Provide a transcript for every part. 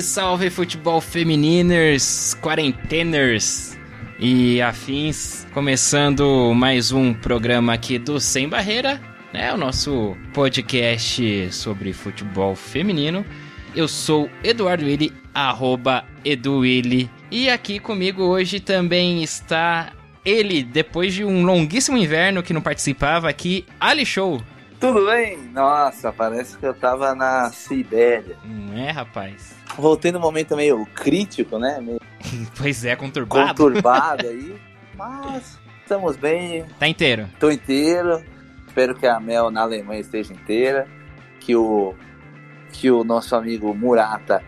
Salve, salve futebol femininers, quarenteners e afins. Começando mais um programa aqui do Sem Barreira, né? O nosso podcast sobre futebol feminino. Eu sou Eduardo Willi, arroba EduWilli. E aqui comigo hoje também está ele, depois de um longuíssimo inverno que não participava aqui, Ali Show. Tudo bem? Nossa, parece que eu tava na Sibéria. Não é, rapaz? Voltei num momento meio crítico, né? Meio Pois é, conturbado. conturbado aí. Mas estamos bem, Tá inteiro. tô inteiro. Espero que a Mel na Alemanha esteja inteira. Que o, que o nosso amigo Murata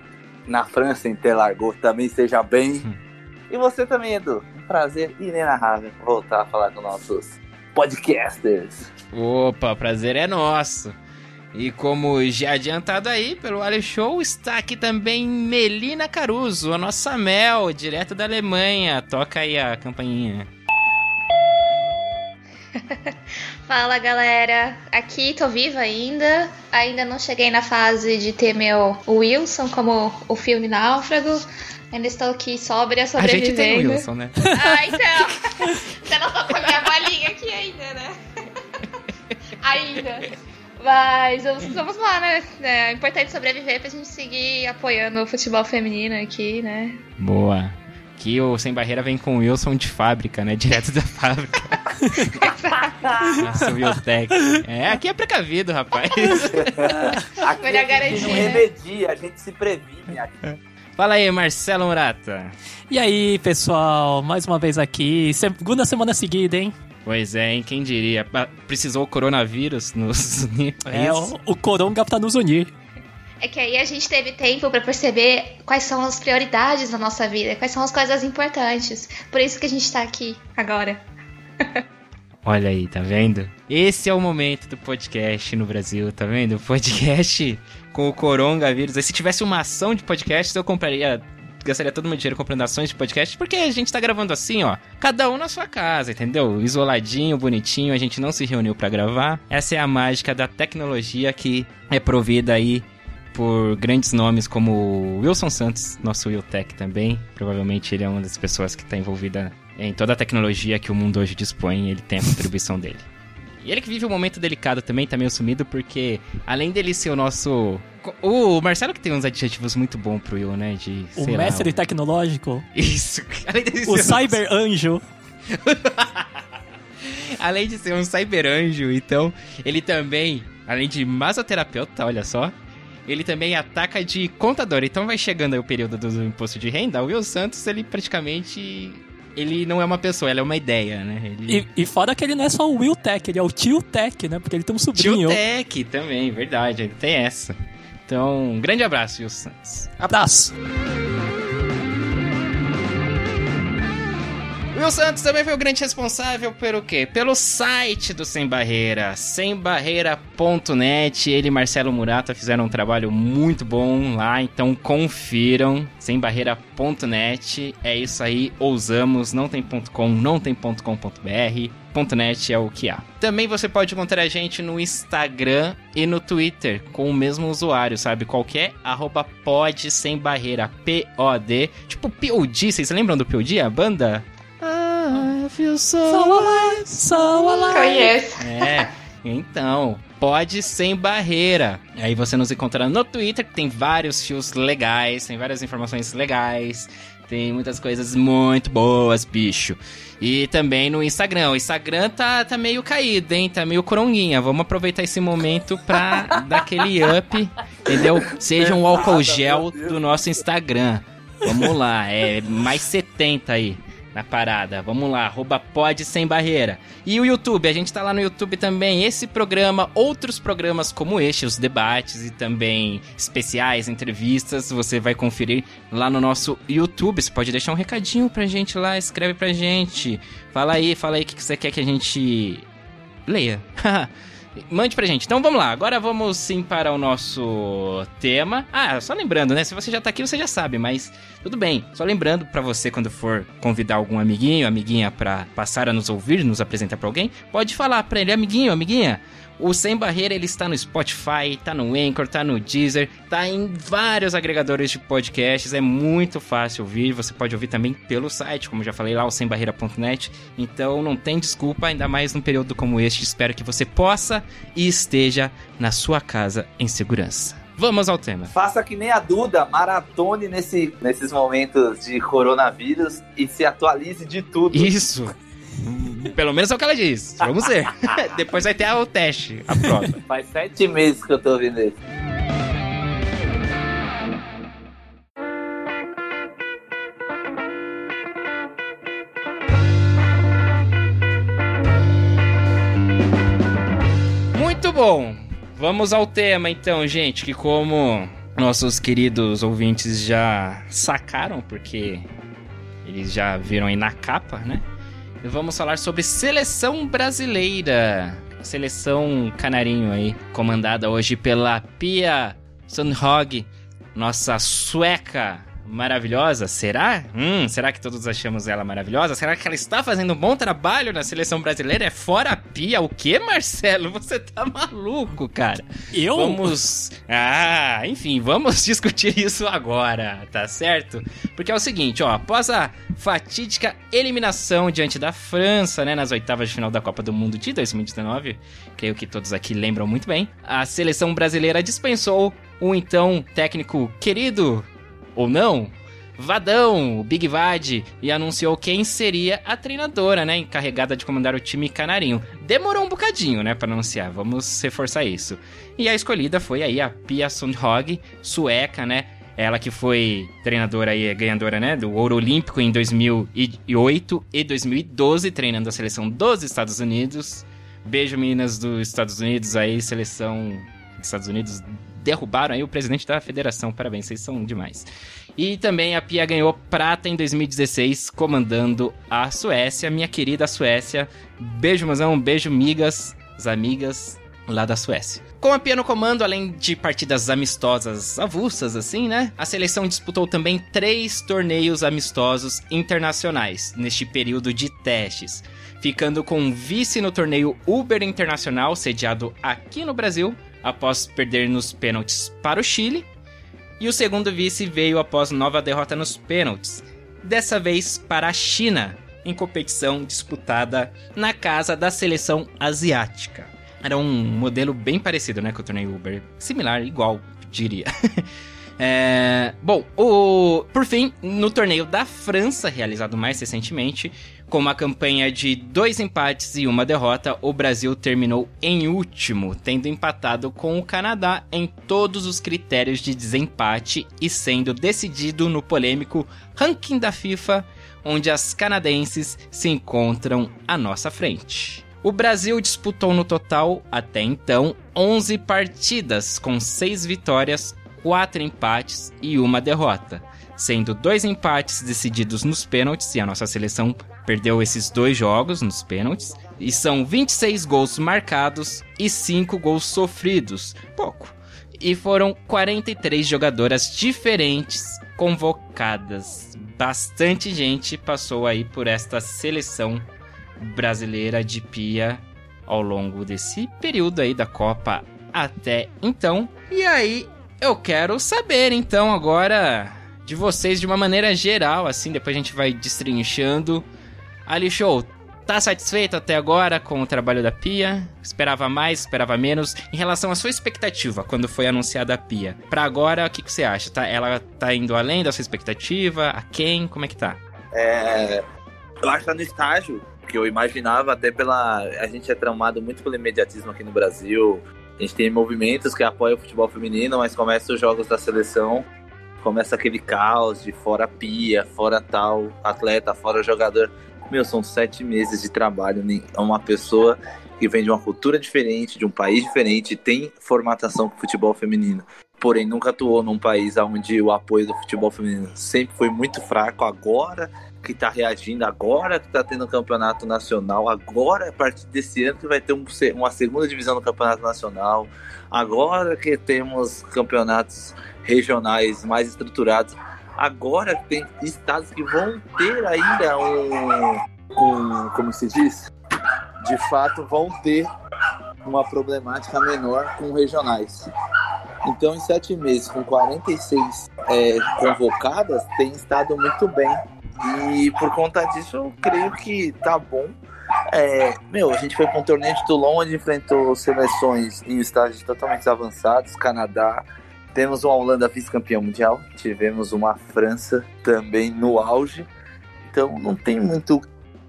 na França Interlargou também esteja bem. Hum. E você também, Edu. Um prazer inenarrável voltar a falar com nossos podcasters. Opa, prazer é nosso. E como já adiantado aí pelo Ali Show, está aqui também Melina Caruso, a nossa Mel, direto da Alemanha. Toca aí a campainha. Fala galera, aqui tô viva ainda. Ainda não cheguei na fase de ter meu Wilson como o filme Náufrago. Ainda estou aqui sóbria, A sobrevivendo. gente tem o Wilson, né? Ah, então. Você não tô com a minha bolinha aqui ainda, né? ainda. Mas vamos, vamos lá, né? É importante sobreviver pra gente seguir apoiando o futebol feminino aqui, né? Boa. Aqui o Sem Barreira vem com o Wilson de fábrica, né? Direto da fábrica. Nossa, o Wiltec. É, aqui é precavido, rapaz. Aqui Melhor a gente não né? remedia, a gente se previne aqui. Fala aí, Marcelo Murata. E aí, pessoal, mais uma vez aqui, segunda semana seguida, hein? Pois é, hein? Quem diria? Precisou o coronavírus nos unir. É, o, o Coronga pra nos unir. É que aí a gente teve tempo pra perceber quais são as prioridades da nossa vida, quais são as coisas importantes. Por isso que a gente tá aqui agora. Olha aí, tá vendo? Esse é o momento do podcast no Brasil, tá vendo? O podcast com o coronavírus. Se tivesse uma ação de podcasts, eu compraria. Gastaria todo o meu dinheiro comprando ações de podcast, porque a gente tá gravando assim, ó. Cada um na sua casa, entendeu? Isoladinho, bonitinho, a gente não se reuniu pra gravar. Essa é a mágica da tecnologia que é provida aí por grandes nomes como Wilson Santos, nosso Wiltech também. Provavelmente ele é uma das pessoas que está envolvida em toda a tecnologia que o mundo hoje dispõe, ele tem a contribuição dele. E ele que vive um momento delicado também, tá meio sumido, porque além dele ser o nosso. O Marcelo que tem uns adjetivos muito bons pro Will, né? De. O lá, mestre tecnológico, Isso. Além dele o ser cyber anjo. Além de ser um cyberanjo, então, ele também, além de masoterapeuta, olha só, ele também ataca de contador. Então vai chegando aí o período do imposto de renda, o Will Santos, ele praticamente... Ele não é uma pessoa, ele é uma ideia, né? Ele... E, e fora que ele não é só o Will Tech, ele é o Tio Tech, né? Porque ele tem um sobrinho. Tio Tech também, verdade, ele tem essa. Então, um grande abraço, Will Santos. Abraço. Will Santos também foi o grande responsável pelo quê? Pelo site do Sem Barreira, sembarreira.net. Ele e Marcelo Murata fizeram um trabalho muito bom lá, então confiram, sembarreira.net. É isso aí, ousamos, não tem .com, não tem .com.br. .net é o que há. Também você pode encontrar a gente no Instagram e no Twitter com o mesmo usuário, sabe? Qualquer arroba pod sem barreira, P-O-D. Tipo POD, vocês lembram do POD, a banda? I feel so So alive, so alive. Conheço. é, então, pode sem barreira. Aí você nos encontra no Twitter, que tem vários fios legais, tem várias informações legais, tem muitas coisas muito boas, bicho. E também no Instagram. O Instagram tá, tá meio caído, hein? Tá meio coronguinha. Vamos aproveitar esse momento pra dar aquele up, entendeu? Seja um álcool gel do nosso Instagram. Vamos lá, é mais 70 aí. Na parada. Vamos lá, arroba pode sem barreira. E o YouTube, a gente tá lá no YouTube também. Esse programa, outros programas como este, os debates e também especiais, entrevistas, você vai conferir lá no nosso YouTube. Você pode deixar um recadinho pra gente lá, escreve pra gente. Fala aí, fala aí o que você quer que a gente leia. Mande pra gente. Então vamos lá, agora vamos sim para o nosso tema. Ah, só lembrando, né? Se você já tá aqui, você já sabe, mas tudo bem. Só lembrando para você quando for convidar algum amiguinho, amiguinha para passar a nos ouvir, nos apresentar para alguém, pode falar para ele, amiguinho, amiguinha, o Sem Barreira ele está no Spotify, está no Anchor, está no Deezer, está em vários agregadores de podcasts, é muito fácil ouvir, você pode ouvir também pelo site, como já falei lá, o sembarreira.net. Então não tem desculpa, ainda mais num período como este, espero que você possa e esteja na sua casa em segurança. Vamos ao tema. Faça que nem a Duda, maratone nesse, nesses momentos de coronavírus e se atualize de tudo. Isso. Pelo menos é o que ela diz. Vamos ver. Depois vai ter o teste, a prova. Faz sete meses que eu tô ouvindo isso. Muito bom. Vamos ao tema então, gente, que como nossos queridos ouvintes já sacaram, porque eles já viram aí na capa, né? Vamos falar sobre seleção brasileira. Seleção canarinho aí, comandada hoje pela Pia Sundhog, nossa sueca maravilhosa? Será? Hum, será que todos achamos ela maravilhosa? Será que ela está fazendo um bom trabalho na seleção brasileira? É fora a pia? O que, Marcelo? Você tá maluco, cara? Eu? Vamos. Ah, enfim, vamos discutir isso agora, tá certo? Porque é o seguinte, ó, após a fatídica eliminação diante da França, né, nas oitavas de final da Copa do Mundo de 2019, creio que todos aqui lembram muito bem, a seleção brasileira dispensou o então técnico querido ou não, Vadão, o Big Vad, e anunciou quem seria a treinadora, né, encarregada de comandar o time canarinho. Demorou um bocadinho, né, para anunciar, vamos reforçar isso. E a escolhida foi aí a Pia Sundhage, sueca, né, ela que foi treinadora e ganhadora, né, do ouro olímpico em 2008 e 2012, treinando a seleção dos Estados Unidos. Beijo, meninas dos Estados Unidos aí, seleção dos Estados Unidos derrubaram aí o presidente da federação. Parabéns, vocês são demais. E também a Pia ganhou prata em 2016, comandando a Suécia, minha querida Suécia. Beijo, mozão, beijo, migas, as amigas lá da Suécia. Com a Pia no comando, além de partidas amistosas avulsas, assim, né? A seleção disputou também três torneios amistosos internacionais neste período de testes, ficando com vice no torneio Uber Internacional, sediado aqui no Brasil, após perder nos pênaltis para o Chile, e o segundo vice veio após nova derrota nos pênaltis, dessa vez para a China, em competição disputada na casa da seleção asiática. Era um modelo bem parecido, né, com o torneio Uber, similar, igual, diria. é... Bom, o... por fim, no torneio da França, realizado mais recentemente, com uma campanha de dois empates e uma derrota, o Brasil terminou em último, tendo empatado com o Canadá em todos os critérios de desempate e sendo decidido no polêmico ranking da FIFA, onde as canadenses se encontram à nossa frente. O Brasil disputou no total, até então, 11 partidas, com 6 vitórias, 4 empates e uma derrota, sendo dois empates decididos nos pênaltis e a nossa seleção perdeu esses dois jogos nos pênaltis. E são 26 gols marcados e 5 gols sofridos. Pouco. E foram 43 jogadoras diferentes convocadas. Bastante gente passou aí por esta seleção brasileira de pia ao longo desse período aí da Copa até então. E aí eu quero saber então agora de vocês de uma maneira geral, assim, depois a gente vai destrinchando Ali Show, tá satisfeito até agora com o trabalho da Pia? Esperava mais, esperava menos? Em relação à sua expectativa quando foi anunciada a Pia, para agora o que, que você acha? Tá, ela tá indo além da sua expectativa? A quem? Como é que tá? É, eu acho que tá no estágio que eu imaginava, até pela. A gente é traumado muito pelo imediatismo aqui no Brasil. A gente tem movimentos que apoiam o futebol feminino, mas começa os jogos da seleção começa aquele caos de fora pia, fora tal, atleta, fora jogador. Meu, são sete meses de trabalho. Uma pessoa que vem de uma cultura diferente, de um país diferente, tem formatação com futebol feminino. Porém, nunca atuou num país onde o apoio do futebol feminino sempre foi muito fraco. Agora que está reagindo, agora que está tendo um campeonato nacional, agora, a partir desse ano, que vai ter um, uma segunda divisão no campeonato nacional, agora que temos campeonatos regionais mais estruturados, agora tem estados que vão ter ainda um, um como se diz, de fato vão ter uma problemática menor com regionais. Então, em sete meses, com 46 é, convocadas, tem estado muito bem. E por conta disso, eu creio que tá bom. É, meu, a gente foi para um torneio de Toulon onde enfrentou seleções em estágios totalmente avançados, Canadá. Temos uma Holanda vice-campeã mundial, tivemos uma França também no auge. Então não tem muito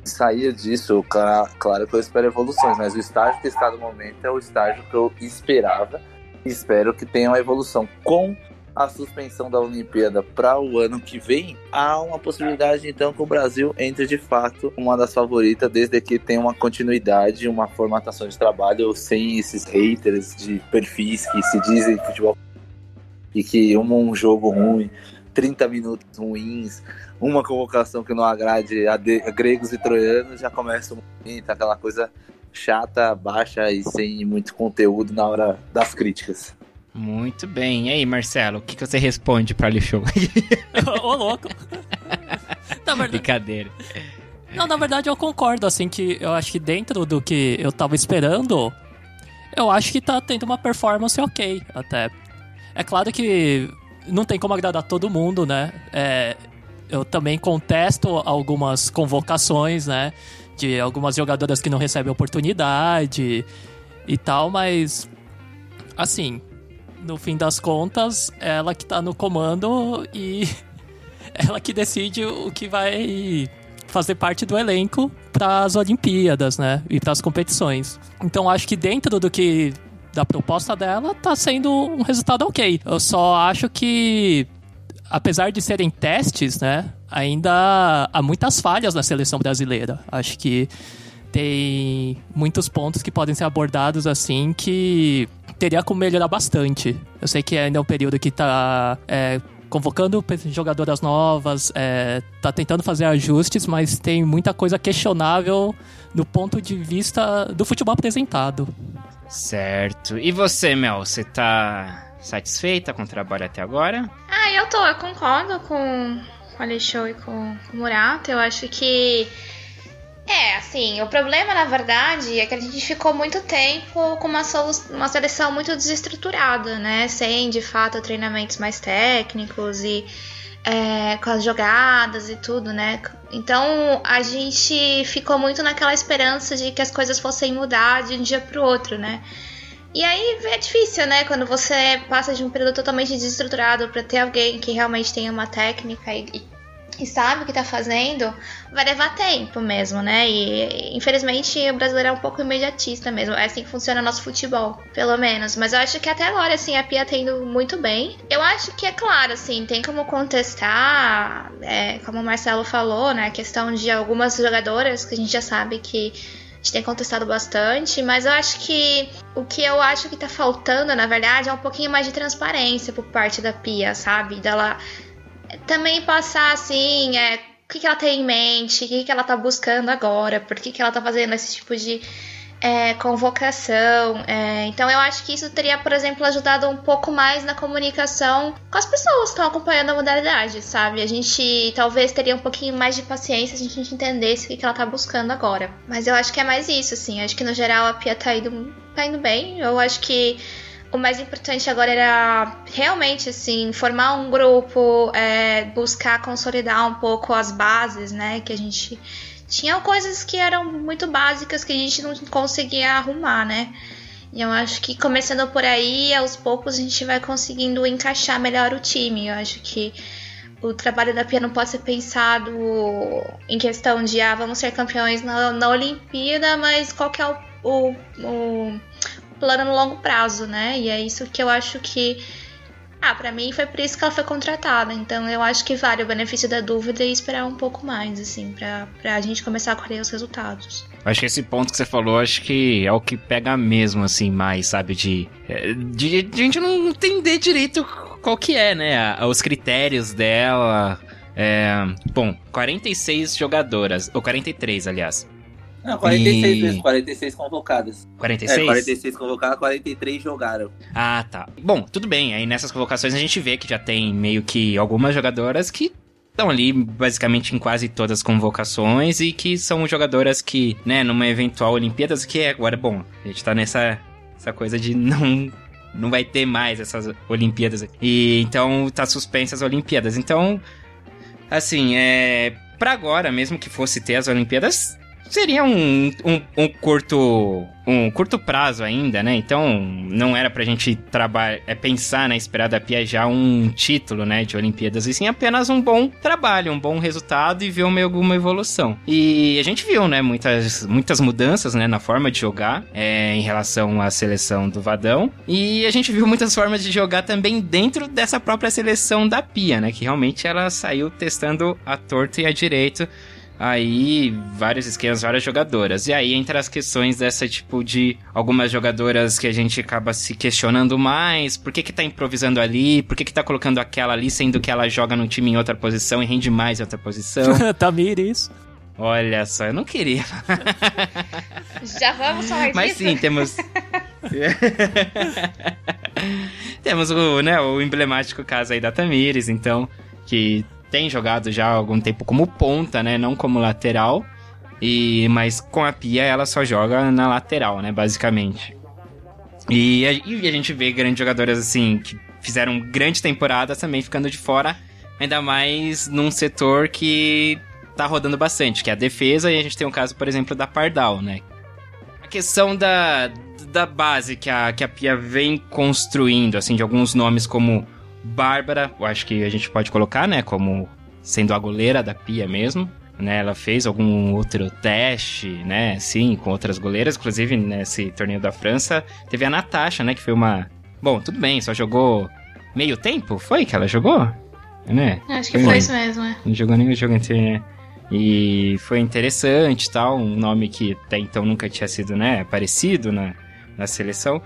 sair disso. Claro, claro que eu espero evoluções, mas o estágio que está no momento é o estágio que eu esperava. Espero que tenha uma evolução. Com a suspensão da Olimpíada para o ano que vem, há uma possibilidade então que o Brasil entre de fato uma das favoritas, desde que tenha uma continuidade, uma formatação de trabalho sem esses haters de perfis que se dizem futebol e que um, um jogo ruim, 30 minutos ruins, uma convocação que não agrade a, de, a gregos e troianos, já começa muito aquela coisa chata, baixa e sem muito conteúdo na hora das críticas. Muito bem. E aí, Marcelo, o que, que você responde pra show? Ô, louco. Na verdade... Brincadeira. Não, na verdade eu concordo, assim, que eu acho que dentro do que eu tava esperando, eu acho que tá tendo uma performance ok, até. É claro que não tem como agradar todo mundo, né? É, eu também contesto algumas convocações, né? De algumas jogadoras que não recebem oportunidade e tal, mas assim, no fim das contas, ela que tá no comando e ela que decide o que vai fazer parte do elenco para as Olimpíadas, né? E para as competições. Então acho que dentro do que da proposta dela tá sendo um resultado ok. Eu só acho que apesar de serem testes, né, ainda há muitas falhas na seleção brasileira. Acho que tem muitos pontos que podem ser abordados assim que teria como melhorar bastante. Eu sei que ainda é um período que tá é, convocando jogadoras novas, é, tá tentando fazer ajustes, mas tem muita coisa questionável do ponto de vista do futebol apresentado. Certo. E você, Mel, você tá satisfeita com o trabalho até agora? Ah, eu tô, eu concordo com, com a Alexou e com, o Murato. Eu acho que é, assim, o problema na verdade é que a gente ficou muito tempo com uma, uma seleção muito desestruturada, né? Sem de fato treinamentos mais técnicos e é, com as jogadas e tudo, né? Então a gente ficou muito naquela esperança de que as coisas fossem mudar de um dia pro outro, né? E aí é difícil, né? Quando você passa de um período totalmente desestruturado para ter alguém que realmente tenha uma técnica e, e sabe o que tá fazendo, vai levar tempo mesmo, né? E infelizmente o brasileiro é um pouco imediatista mesmo. É assim que funciona o nosso futebol, pelo menos. Mas eu acho que até agora, assim, a Pia tá indo muito bem. Eu acho que é claro, assim, tem como contestar, é, como o Marcelo falou, né? A questão de algumas jogadoras que a gente já sabe que a gente tem contestado bastante, mas eu acho que o que eu acho que tá faltando, na verdade, é um pouquinho mais de transparência por parte da Pia, sabe? Dela também passar assim, é, o que, que ela tem em mente, o que, que ela tá buscando agora, por que, que ela tá fazendo esse tipo de é, convocação. É, então eu acho que isso teria, por exemplo, ajudado um pouco mais na comunicação com as pessoas que estão acompanhando a modalidade, sabe? A gente talvez teria um pouquinho mais de paciência se a gente entendesse o que, que ela tá buscando agora. Mas eu acho que é mais isso, assim. Acho que no geral a Pia tá indo, tá indo bem. Eu acho que o mais importante agora era realmente assim formar um grupo, é, buscar consolidar um pouco as bases, né? Que a gente tinha coisas que eram muito básicas que a gente não conseguia arrumar, né? E eu acho que começando por aí, aos poucos a gente vai conseguindo encaixar melhor o time. Eu acho que o trabalho da Pia não pode ser pensado em questão de ah, vamos ser campeões na, na Olimpíada, mas qual que é o, o, o plano no longo prazo, né? E é isso que eu acho que Ah, pra mim foi por isso que ela foi contratada. Então eu acho que vale o benefício da dúvida e esperar um pouco mais, assim, pra, pra gente começar a colher os resultados. Acho que esse ponto que você falou, acho que é o que pega mesmo, assim, mais, sabe? De, é, de, de a gente não entender direito qual que é, né? Os critérios dela. É, bom, 46 jogadoras, ou 43, aliás. Não, 46 e... mesmo, 46 convocadas. 46? É, 46 convocadas, 43 jogaram. Ah, tá. Bom, tudo bem. Aí nessas convocações a gente vê que já tem meio que algumas jogadoras que estão ali basicamente em quase todas as convocações e que são jogadoras que, né, numa eventual Olimpíadas, que é agora, bom, a gente tá nessa essa coisa de não não vai ter mais essas Olimpíadas. E então tá suspensa as Olimpíadas. Então, assim, é para agora, mesmo que fosse ter as Olimpíadas, seria um, um, um, curto um curto prazo ainda, né? Então não era pra gente trabalhar, é pensar na esperar da Pia já um título, né, de Olimpíadas, e sim apenas um bom trabalho, um bom resultado e ver uma, alguma evolução. E a gente viu, né, muitas, muitas mudanças, né, na forma de jogar é, em relação à seleção do Vadão, e a gente viu muitas formas de jogar também dentro dessa própria seleção da Pia, né, que realmente ela saiu testando a torta e a direito aí vários esquemas, várias jogadoras. E aí entra as questões dessa tipo de algumas jogadoras que a gente acaba se questionando mais, por que que tá improvisando ali, por que que tá colocando aquela ali, sendo que ela joga no time em outra posição e rende mais em outra posição. Tamires. Olha só, eu não queria. Já vamos falar disso? Mas sim, temos... temos o, né, o emblemático caso aí da Tamires, então, que tem jogado já há algum tempo como ponta, né? Não como lateral. E, mas com a Pia ela só joga na lateral, né? Basicamente. E a, e a gente vê grandes jogadoras assim que fizeram grande temporada também ficando de fora. Ainda mais num setor que tá rodando bastante, que é a defesa. E a gente tem o caso, por exemplo, da Pardal, né? A questão da, da base que a, que a Pia vem construindo, assim, de alguns nomes como Bárbara, eu acho que a gente pode colocar, né, como sendo a goleira da Pia mesmo. Né, ela fez algum outro teste, né, sim, com outras goleiras, inclusive nesse torneio da França, teve a Natasha, né, que foi uma... Bom, tudo bem, só jogou meio tempo, foi que ela jogou? Né? Acho que foi, foi isso mesmo, é. Não jogou nenhum jogo inteiro, né? E foi interessante tal, um nome que até então nunca tinha sido, né, aparecido na, na seleção.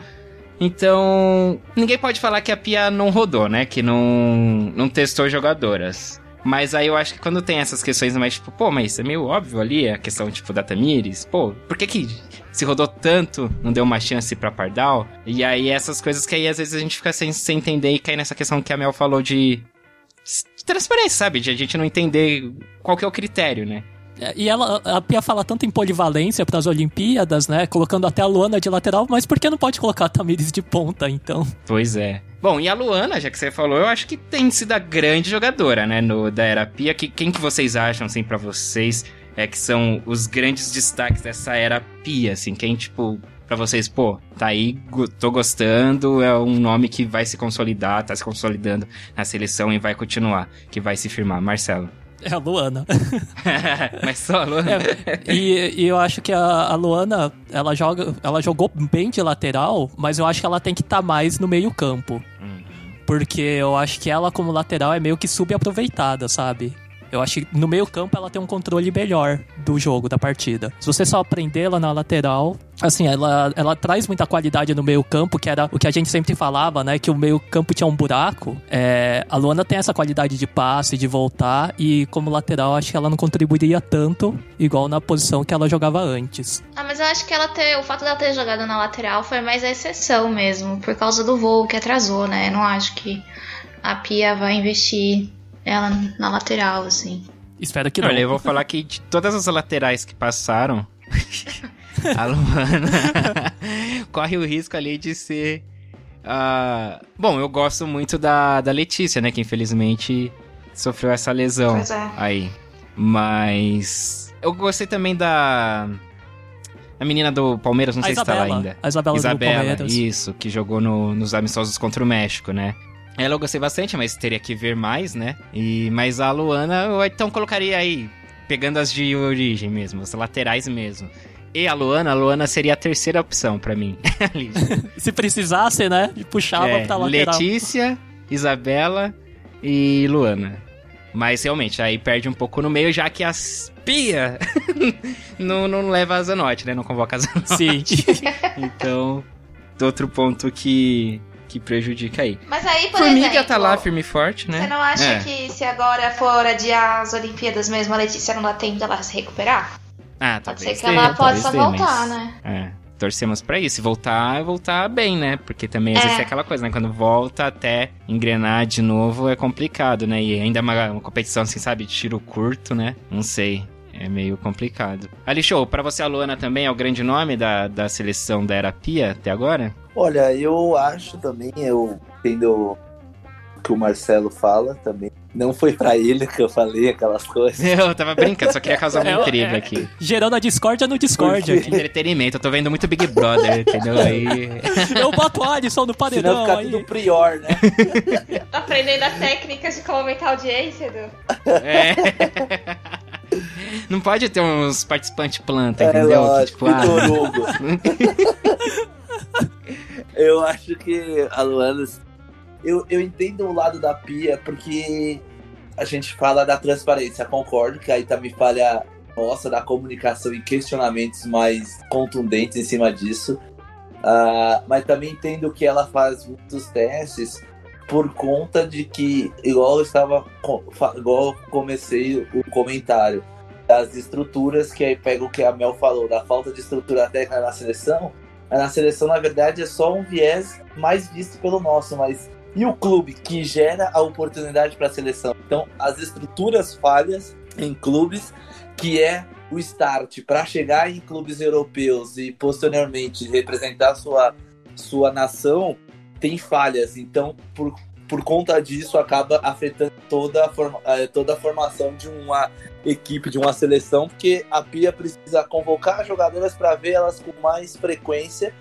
Então, ninguém pode falar que a Pia não rodou, né? Que não, não testou jogadoras. Mas aí eu acho que quando tem essas questões mais tipo, pô, mas é meio óbvio ali a questão, tipo, da Tamires. Pô, por que que se rodou tanto, não deu uma chance pra Pardal? E aí essas coisas que aí às vezes a gente fica sem, sem entender e cai nessa questão que a Mel falou de, de transparência, sabe? De a gente não entender qual que é o critério, né? E ela, a Pia fala tanto em polivalência para as Olimpíadas, né? Colocando até a Luana de lateral, mas por que não pode colocar a Tamires de ponta, então? Pois é. Bom, e a Luana, já que você falou, eu acho que tem sido a grande jogadora, né, no, da Era Pia. Que, quem que vocês acham, assim, para vocês, é que são os grandes destaques dessa Era Pia, assim? Quem, tipo, para vocês, pô, tá aí, tô gostando, é um nome que vai se consolidar, tá se consolidando na seleção e vai continuar, que vai se firmar. Marcelo. É a Luana. Mas só a Luana. É, e, e, eu acho que a, a, Luana, ela, joga, ela jogou bem de lateral, mas eu acho que ela tem que estar tá mais no meio campo. Uhum. Porque eu acho que ela, como lateral, é meio que subaproveitada, sabe? Eu acho que no meio campo ela tem um controle melhor do jogo, da partida. Se você só prendê-la na lateral, assim, ela, ela traz muita qualidade no meio campo, que era o que a gente sempre falava, né? Que o meio campo tinha um buraco. É, a Luana tem essa qualidade de passe, de voltar, e como lateral, acho que ela não contribuiria tanto, igual na posição que ela jogava antes. Ah, mas eu acho que ela ter, o fato dela ter jogado na lateral foi mais a exceção mesmo, por causa do voo que atrasou, né? Eu não acho que a Pia vai investir ela na lateral, assim. Espero que não. Olha, eu vou falar que de todas as laterais que passaram, a Luana corre o risco ali de ser. Uh... Bom, eu gosto muito da, da Letícia, né? Que infelizmente sofreu essa lesão pois é. aí. Mas. Eu gostei também da. A menina do Palmeiras, não a sei Isabela, se tá lá ainda. A Isabela, Isabela do Palmeiras. Isso, que jogou no, nos amistosos contra o México, né? Ela eu gostei bastante, mas teria que ver mais, né? E, mas a Luana, eu então colocaria aí, pegando as de origem mesmo, as laterais mesmo. E a Luana, a Luana seria a terceira opção para mim. Se precisasse, né? De puxava é, pra lateral. Letícia, Isabela e Luana. Mas realmente, aí perde um pouco no meio, já que as Pia não, não leva a Zanotti, né? Não convoca a Zanotti. Sim. então, outro ponto que, que prejudica aí. Mas aí, por Formiga exemplo, tá lá firme e forte, né? Você não acha É. que se agora for adiar as Olimpíadas mesmo, a Letícia não dá tempo dela se recuperar? Ah, Pode ser que ela possa dê, voltar, mas- né? É, torcemos pra isso. E voltar, voltar bem, né? Porque também às É. vezes é aquela coisa, né? Quando volta até engrenar de novo é complicado, né? E ainda uma, uma competição assim, sabe? de Tiro curto, né? Não sei. É meio complicado. Ali, show, pra você a Luana também é o grande nome da, da seleção da Era Pia até agora? Olha, eu acho também, eu entendo o que o Marcelo fala também. Não foi pra ele que eu falei aquelas coisas. Eu tava brincando, só queria causar uma É, intriga é. aqui. Gerando a discórdia no aqui. Entretenimento, eu tô vendo muito Big Brother, entendeu? Aí. Eu boto o Alisson no Senão paredão fica aí. tudo prior, né? Tá aprendendo as técnicas de como aumentar a audiência, Du? É. Não pode ter uns participantes planta, É entendeu? Que, lógico, tipo, ah. Eu acho que a Luana. Eu, eu entendo o lado da Pia, porque a gente fala da transparência, concordo que aí também falha nossa da comunicação e questionamentos mais contundentes em cima disso. Ah, mas também entendo que ela faz muitos testes por conta de que, igual eu estava, igual eu comecei o comentário, das estruturas que aí pega o que a Mel falou, da falta de estrutura técnica na seleção. Mas na seleção, na verdade, é só um viés mais visto pelo nosso, mas e o clube que gera a oportunidade para a seleção? Então, as estruturas falhas em clubes, que é o start para chegar em clubes europeus e posteriormente representar sua, sua nação, tem falhas. Então, por, por conta disso, acaba afetando toda a, forma, eh, toda a formação de uma equipe, de uma seleção, porque a Pia precisa convocar jogadoras para ver elas com mais frequência,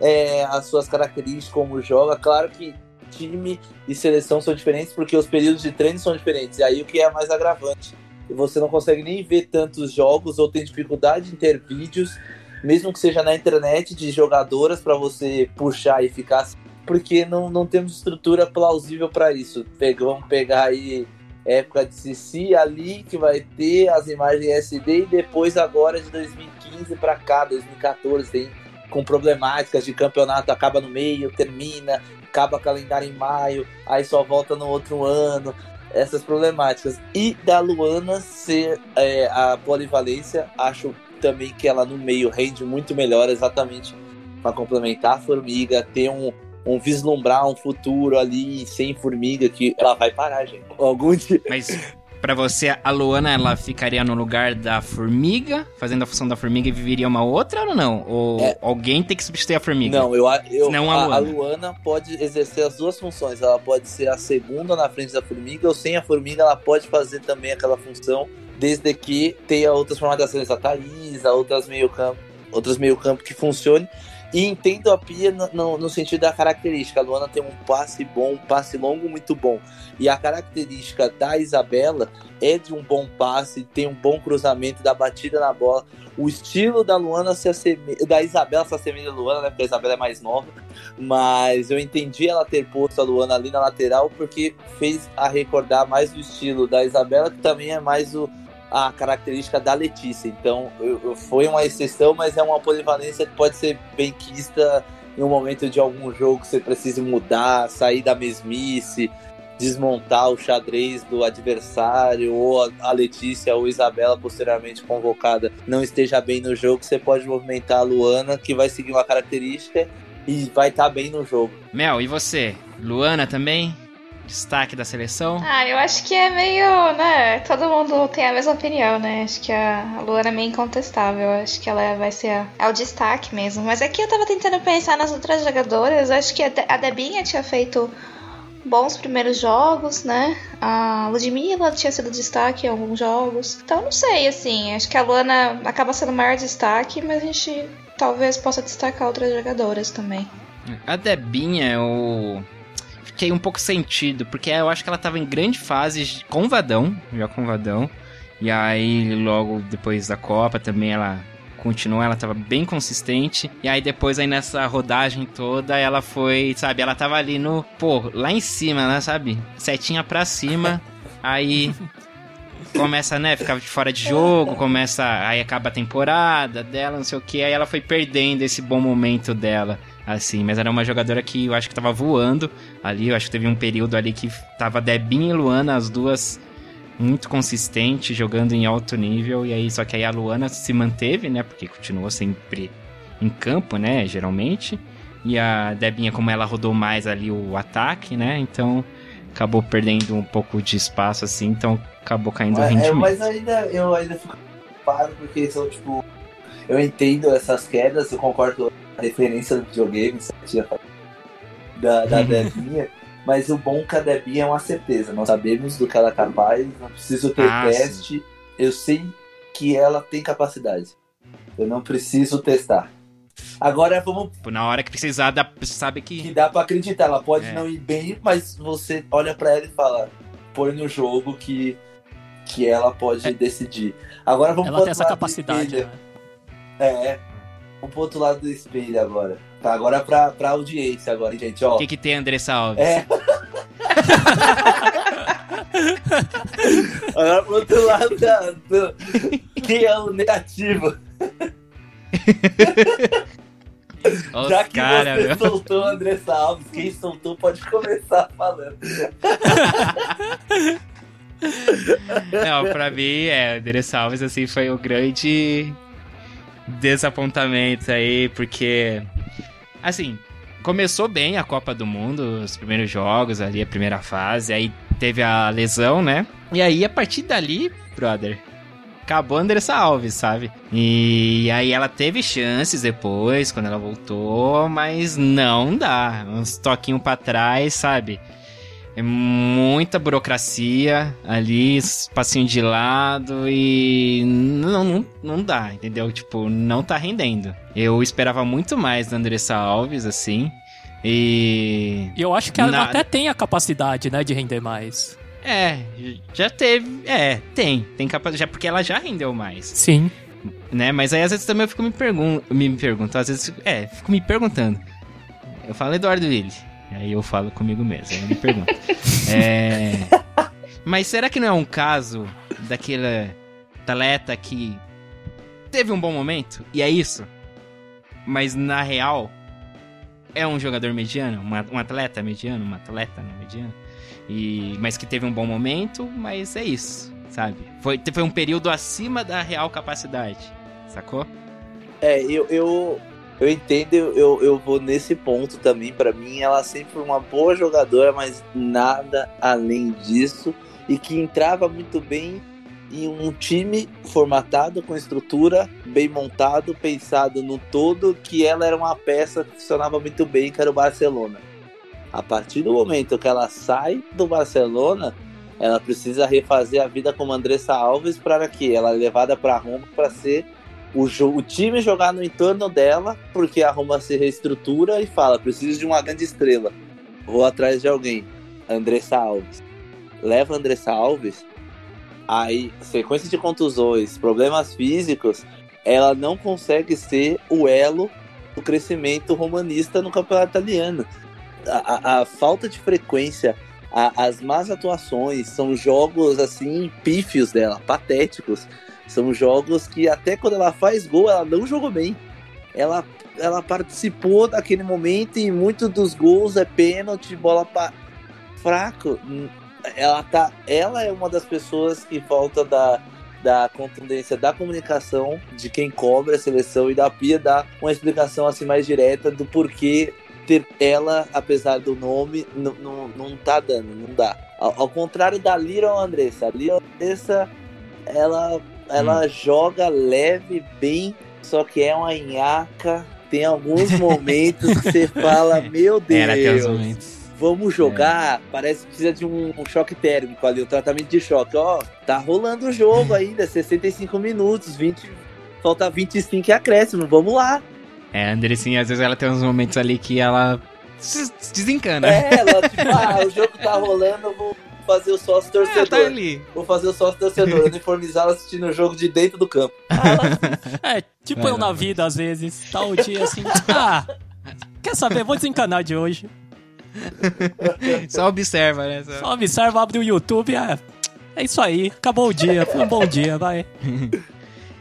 eh, as suas características, como joga. Claro que time e seleção são diferentes, porque os períodos de treino são diferentes, e aí o que é mais agravante. E você não consegue nem ver tantos jogos ou tem dificuldade em ter vídeos, mesmo que seja na internet, de jogadoras para você puxar e ficar porque não, não temos estrutura plausível para isso. Vamos pegar aí época de Cici ali, que vai ter as imagens SD, e depois agora de 2015 para cá, 2014, tem com problemáticas de campeonato, acaba no meio, termina, acaba calendário em maio, aí só volta no outro ano, essas problemáticas. E da Luana ser é, a polivalência, acho também que ela no meio rende muito melhor, exatamente para complementar a formiga, ter um, um vislumbrar um futuro ali sem formiga, que ela vai parar, gente. Algum dia. Mas pra você, a Luana, ela ficaria no lugar da formiga, fazendo a função da formiga e viveria uma outra ou não? Ou É. alguém tem que substituir a formiga? Não, eu, a- eu Não a a, a Luana. Luana pode exercer as duas funções. Ela pode ser a segunda na frente da formiga, ou sem a formiga, ela pode fazer também aquela função, desde que tenha outras formatações, a Thaís, a outras meio campo, outras meio campo que funcionem. E entendo a Pia no, no- no sentido da característica. A Luana tem um passe bom, um passe longo muito bom. E a característica da Isabela é de um bom passe, tem um bom cruzamento, da batida na bola. O estilo da Luana se assemelha, da Isabela se assemelha à Luana, né? Porque a Isabela é mais nova. Mas eu entendi ela ter posto a Luana ali na lateral porque fez a recordar mais do estilo da Isabela, que também é mais o, a característica da Letícia. Então eu- eu- foi uma exceção, mas é uma polivalência que pode ser bem quista em um momento de algum jogo que você precise mudar, sair da mesmice, desmontar o xadrez do adversário, ou a- Letícia ou a Isabela, posteriormente convocada, não esteja bem no jogo, você pode movimentar a Luana, que vai seguir uma característica e vai estar bem no jogo. Mel, e você? Luana também? Destaque da seleção? Ah, eu acho que é meio, né? Todo mundo tem a mesma opinião, né? Acho que a Luana é meio incontestável. Acho que ela vai ser a, é o destaque mesmo. Mas aqui eu tava tentando pensar nas outras jogadoras. Acho que a De- a Debinha tinha feito bons primeiros jogos, né? A Ludmilla tinha sido destaque em alguns jogos. Então não sei, assim. Acho que a Luana acaba sendo o maior destaque, mas a gente talvez possa destacar outras jogadoras também. A Debinha, eu fiquei um pouco sentido, porque eu acho que ela tava em grande fase com o Vadão, já com o Vadão. E aí, logo depois da Copa, também ela continuou, ela tava bem consistente. E aí depois aí nessa rodagem toda, ela foi, sabe, ela tava ali no, pô, lá em cima, né, sabe? Setinha pra cima. Aí começa, né, ficar fora de jogo, começa, aí acaba a temporada dela, não sei o que, aí ela foi perdendo esse bom momento dela, assim, mas era uma jogadora que eu acho que tava voando ali, eu acho que teve um período ali que tava Debinha e Luana, as duas muito consistentes, jogando em alto nível, e aí, só que aí a Luana se manteve, né, porque continuou sempre em campo, né, geralmente, e a Debinha, como ela rodou mais ali o ataque, né, então acabou perdendo um pouco de espaço, assim, então acabou caindo o É, rendimento. mas ainda eu ainda fico preocupado porque são tipo. Eu entendo essas quedas, eu concordo referência do videogame, da, da Debinha. Mas o bom que a Debinha é uma certeza. Nós sabemos do que ela é capaz, não preciso ter Ah, teste. Eu sei que ela tem capacidade. Eu não preciso testar. Agora vamos Tipo, Na hora que precisar, dá, sabe que que. dá pra acreditar. Ela pode É. não ir bem, mas você olha pra ela e fala: põe no jogo que, que ela pode decidir. Agora vamos Ela tem essa capacidade, né? É. Vamos pro outro lado do espelho agora. Tá, agora pra, pra audiência agora, gente, ó. O que, que tem, Andressa Alves? É. agora pro outro lado da, do, quem é o negativo. Olha Já os que cara, você meu. soltou Andressa Alves, quem soltou pode começar falando. Não, pra mim, é, Andressa Alves, assim, foi o grande desapontamento aí, porque, assim, começou bem a Copa do Mundo, os primeiros jogos ali, a primeira fase, aí teve a lesão, né? E aí, a partir dali, brother, acabou a Andressa Alves, sabe? E aí ela teve chances depois, quando ela voltou, mas não dá. Uns toquinhos pra trás, sabe? É muita burocracia ali, passinho de lado e não, não, não dá, entendeu? Tipo, não tá rendendo. Eu esperava muito mais da Andressa Alves, assim. E. Eu acho que ela Na- até tem a capacidade, né, de render mais. É, já teve. É, tem. Tem capacidade. Já porque ela já rendeu mais. Sim. né? Mas aí às vezes também eu fico me pergunto, me pergunto, às vezes, é, fico me perguntando. Eu falo Eduardo Willi, aí eu falo comigo mesmo, eu me pergunto. é, mas será que não é um caso daquele atleta que teve um bom momento e é isso? Mas na real é um jogador mediano, uma- um atleta mediano, uma atleta não mediano, e mas que teve um bom momento, mas é isso, sabe? Foi, foi um período acima da real capacidade, sacou? É, eu, eu, eu entendo, eu, eu vou nesse ponto também. Pra mim, ela sempre foi uma boa jogadora, mas nada além disso. E que entrava muito bem em um time formatado, com estrutura, bem montado, pensado no todo, que ela era uma peça que funcionava muito bem, que era o Barcelona. A partir do momento que ela sai do Barcelona, ela precisa refazer a vida como Andressa Alves para que ela é levada para Roma para ser o, o time jogar no entorno dela, porque a Roma se reestrutura e fala: preciso de uma grande estrela. Vou atrás de alguém. Andressa Alves. Leva Andressa Alves. Aí, sequência de contusões, problemas físicos, ela não consegue ser o elo do crescimento romanista no campeonato italiano. A, a- a falta de frequência, a- as más atuações, são jogos assim pífios dela, patéticos. São jogos que até quando ela faz gol, ela não jogou bem. Ela, ela participou daquele momento e muitos dos gols é pênalti, bola pa... fraco. Ela tá, ela é uma das pessoas que falta da da contundência da comunicação de quem cobra a seleção e da Pia dar uma explicação assim mais direta do porquê ter ela, apesar do nome, não, não, não tá dando, não dá. Ao, ao contrário da Lira Andressa, a Lira Andressa, ela, ela joga leve, bem, só que é uma nhaca. Tem alguns momentos que você fala, meu Deus, os momentos. vamos jogar. Parece que precisa de um, um choque térmico ali, um tratamento de choque. Ó, tá rolando o jogo ainda, 65 minutos, 20, falta 25 e acréscimo, vamos lá. É, Andressinha, às vezes ela tem uns momentos ali que ela se se desencana. É, ela, tipo, ah, o jogo tá rolando, eu vou fazer o sócio Ah, torcedor. tá ali. Vou fazer o sócio torcedor, uniformizado assistindo o jogo de dentro do campo. É, tipo Vai eu na vida, às vezes. Tá o dia assim. Ah, quer saber? Vou desencanar de hoje. Só observa, né? Só- Só observa, abre o YouTube. É, é isso aí. Acabou o dia. Foi um bom dia, vai.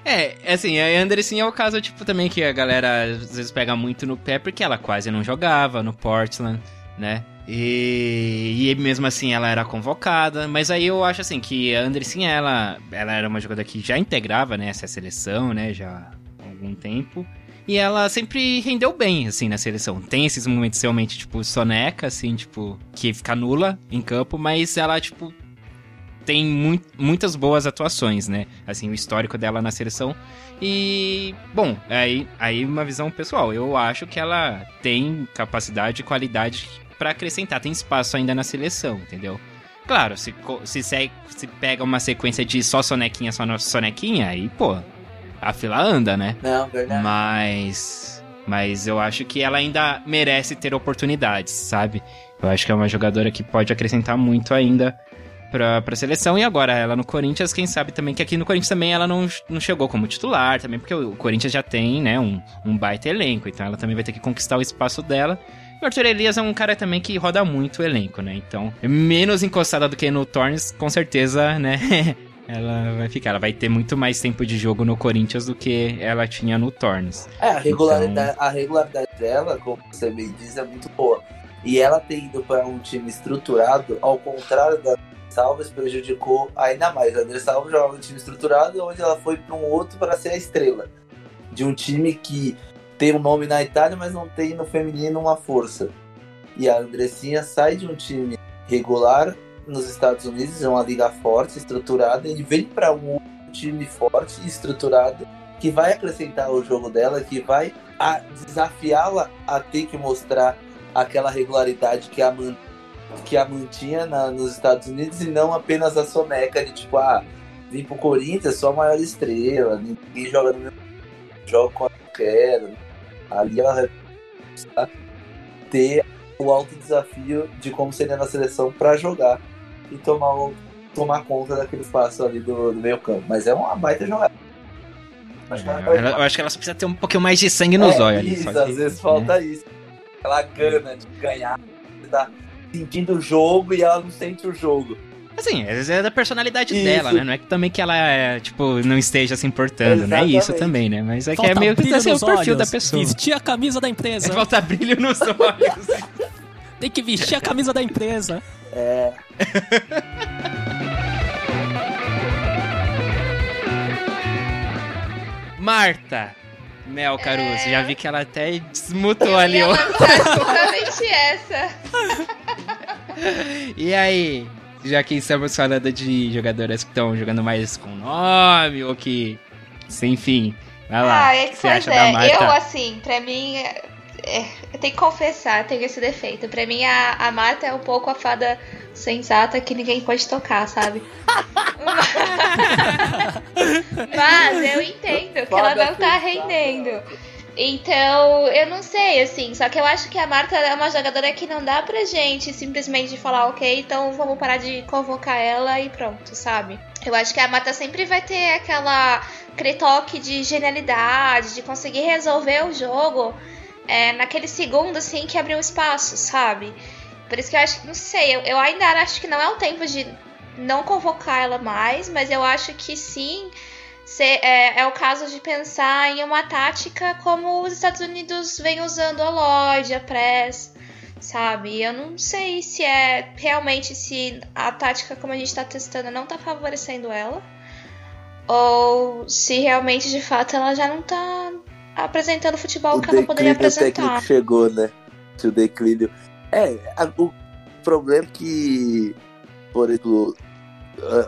É, assim, a Anderson é o caso, tipo, também que a galera às vezes pega muito no pé, porque ela quase não jogava no Portland, né? E, e mesmo assim ela era convocada, mas aí eu acho assim que a Anderson, ela, ela era uma jogadora que já integrava, né, essa seleção, né, já há algum tempo. E ela sempre rendeu bem, assim, na seleção. Tem esses momentos realmente, tipo, soneca, assim, tipo, que fica nula em campo, mas ela, tipo, tem mui- muitas boas atuações, né? Assim, o histórico dela na seleção. E, bom, aí, aí uma visão pessoal. Eu acho que ela tem capacidade e qualidade pra acrescentar. Tem espaço ainda na seleção, entendeu? Claro, se, se, se pega uma sequência de só sonequinha, só sonequinha, aí, pô, a fila anda, né? Não, verdade. Mas. Mas eu acho que ela ainda merece ter oportunidades, sabe? Eu acho que é uma jogadora que pode acrescentar muito ainda pra, pra seleção. E agora, ela no Corinthians, quem sabe também que aqui no Corinthians também ela não, não chegou como titular, também, porque o Corinthians já tem, né, um, um baita elenco. Então ela também vai ter que conquistar o espaço dela. O Arthur Elias é um cara também que roda muito o elenco, né? Então, menos encostada do que no Tornes, com certeza, né? ela vai ficar. Ela vai ter muito mais tempo de jogo no Corinthians do que ela tinha no Tornes. É, a regularidade, Então- a regularidade dela, como você bem diz, é muito boa. E ela ter ido para um time estruturado, ao contrário da Salves, prejudicou ainda mais. A André Salves jogava um time estruturado, onde ela foi para um outro para ser a estrela. De um time que tem um nome na Itália, mas não tem no feminino uma força. E a Andressinha sai de um time regular nos Estados Unidos, é uma liga forte, estruturada, e vem para um time forte estruturado que vai acrescentar o jogo dela, que vai desafiá-la a ter que mostrar aquela regularidade que a, man- que a mantinha na- nos Estados Unidos e não apenas a soneca de tipo, ah, vim pro Corinthians, sou a maior estrela, ninguém joga no meu jogo quando eu quero. Ali ela vai precisar ter o alto desafio de como seria na seleção para jogar e tomar, o- tomar conta daquele espaço ali do, do meio campo. Mas é uma baita jogada. Acho que ela eu acho que ela só precisa ter um pouquinho mais de sangue nos é, olhos ali. Isso, só que, às vezes né? falta isso. Aquela gana de ganhar. Você tá sentindo o jogo e ela não sente o jogo. Assim, às vezes é da personalidade Isso. dela, né? Não é que também que ela, é, tipo, não esteja se importando, né? Isso Exatamente. também, né? Mas é que Falta é meio que assim, o nos perfil olhos, da pessoa. Vestir a camisa da empresa. Falta brilho nos olhos. Tem que vestir a camisa da empresa. É, Marta Mel Caruso, É. já vi que ela até desmutou Eu ali, ia ó. lançar exatamente essa. E aí, já que estamos falando de jogadoras que estão jogando mais com nome, ou que. Enfim, vai lá. Ah, é que você pois acha da é. Marta? Eu, assim, pra mim. é- é, eu tenho que confessar, eu tenho esse defeito. Pra mim, a, a Marta é um pouco a fada sensata que ninguém pode tocar, sabe? Mas eu entendo que ela não tá sensata. rendendo. Então, eu não sei, assim. Só que eu acho que a Marta é uma jogadora que não dá pra gente simplesmente falar, ok, então vamos parar de convocar ela e pronto, sabe? Eu acho que a Marta sempre vai ter aquela aquele toque de genialidade, de conseguir resolver o jogo é, naquele segundo, assim, que abriu espaço, sabe? Por isso que eu acho que, não sei, eu, eu ainda acho que não é o tempo de não convocar ela mais, mas eu acho que sim. Se- é, é o caso de pensar em uma tática como os Estados Unidos vem usando a Lloyd, a Press, sabe? Eu não sei se é realmente se a tática como a gente tá testando não tá favorecendo ela. Ou se realmente de fato ela já não tá apresentando futebol o que ela poderia apresentar. técnico chegou, né? O declínio. É, a- o problema é que, por exemplo,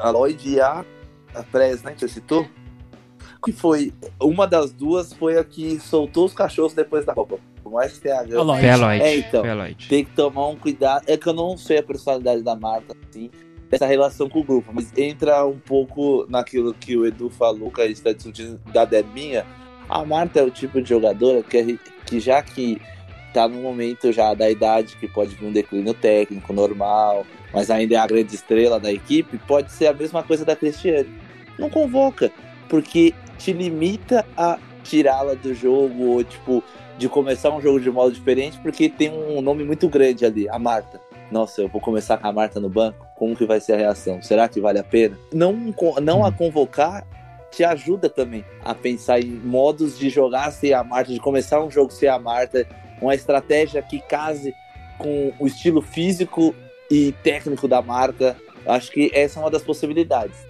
a- a Lloyd e a, a Press, né, que você citou, que foi, uma das duas foi a que soltou os cachorros depois da Copa. Por mais que tenha A ganho. Lloyd. Foi a Lloyd. É, então. Tem que tomar um cuidado. É que eu não sei a personalidade da Marta, assim, dessa relação com o grupo, mas entra um pouco naquilo que o Edu falou, que a gente está discutindo da Debinha. A Marta é o tipo de jogadora que, que já que tá no momento já da idade que pode vir um declínio técnico normal, mas ainda é a grande estrela da equipe, pode ser a mesma coisa da Cristiane. Não convoca, porque te limita a tirá-la do jogo, ou tipo, de começar um jogo de modo diferente, porque tem um nome muito grande ali, a Marta. Nossa, eu vou começar com a Marta no banco, como que vai ser a reação? Será que vale a pena? Não, não a convocar te ajuda também a pensar em modos de jogar sem a Marta, de começar um jogo sem a Marta, uma estratégia que case com o estilo físico e técnico da Marta. Acho que essa é uma das possibilidades.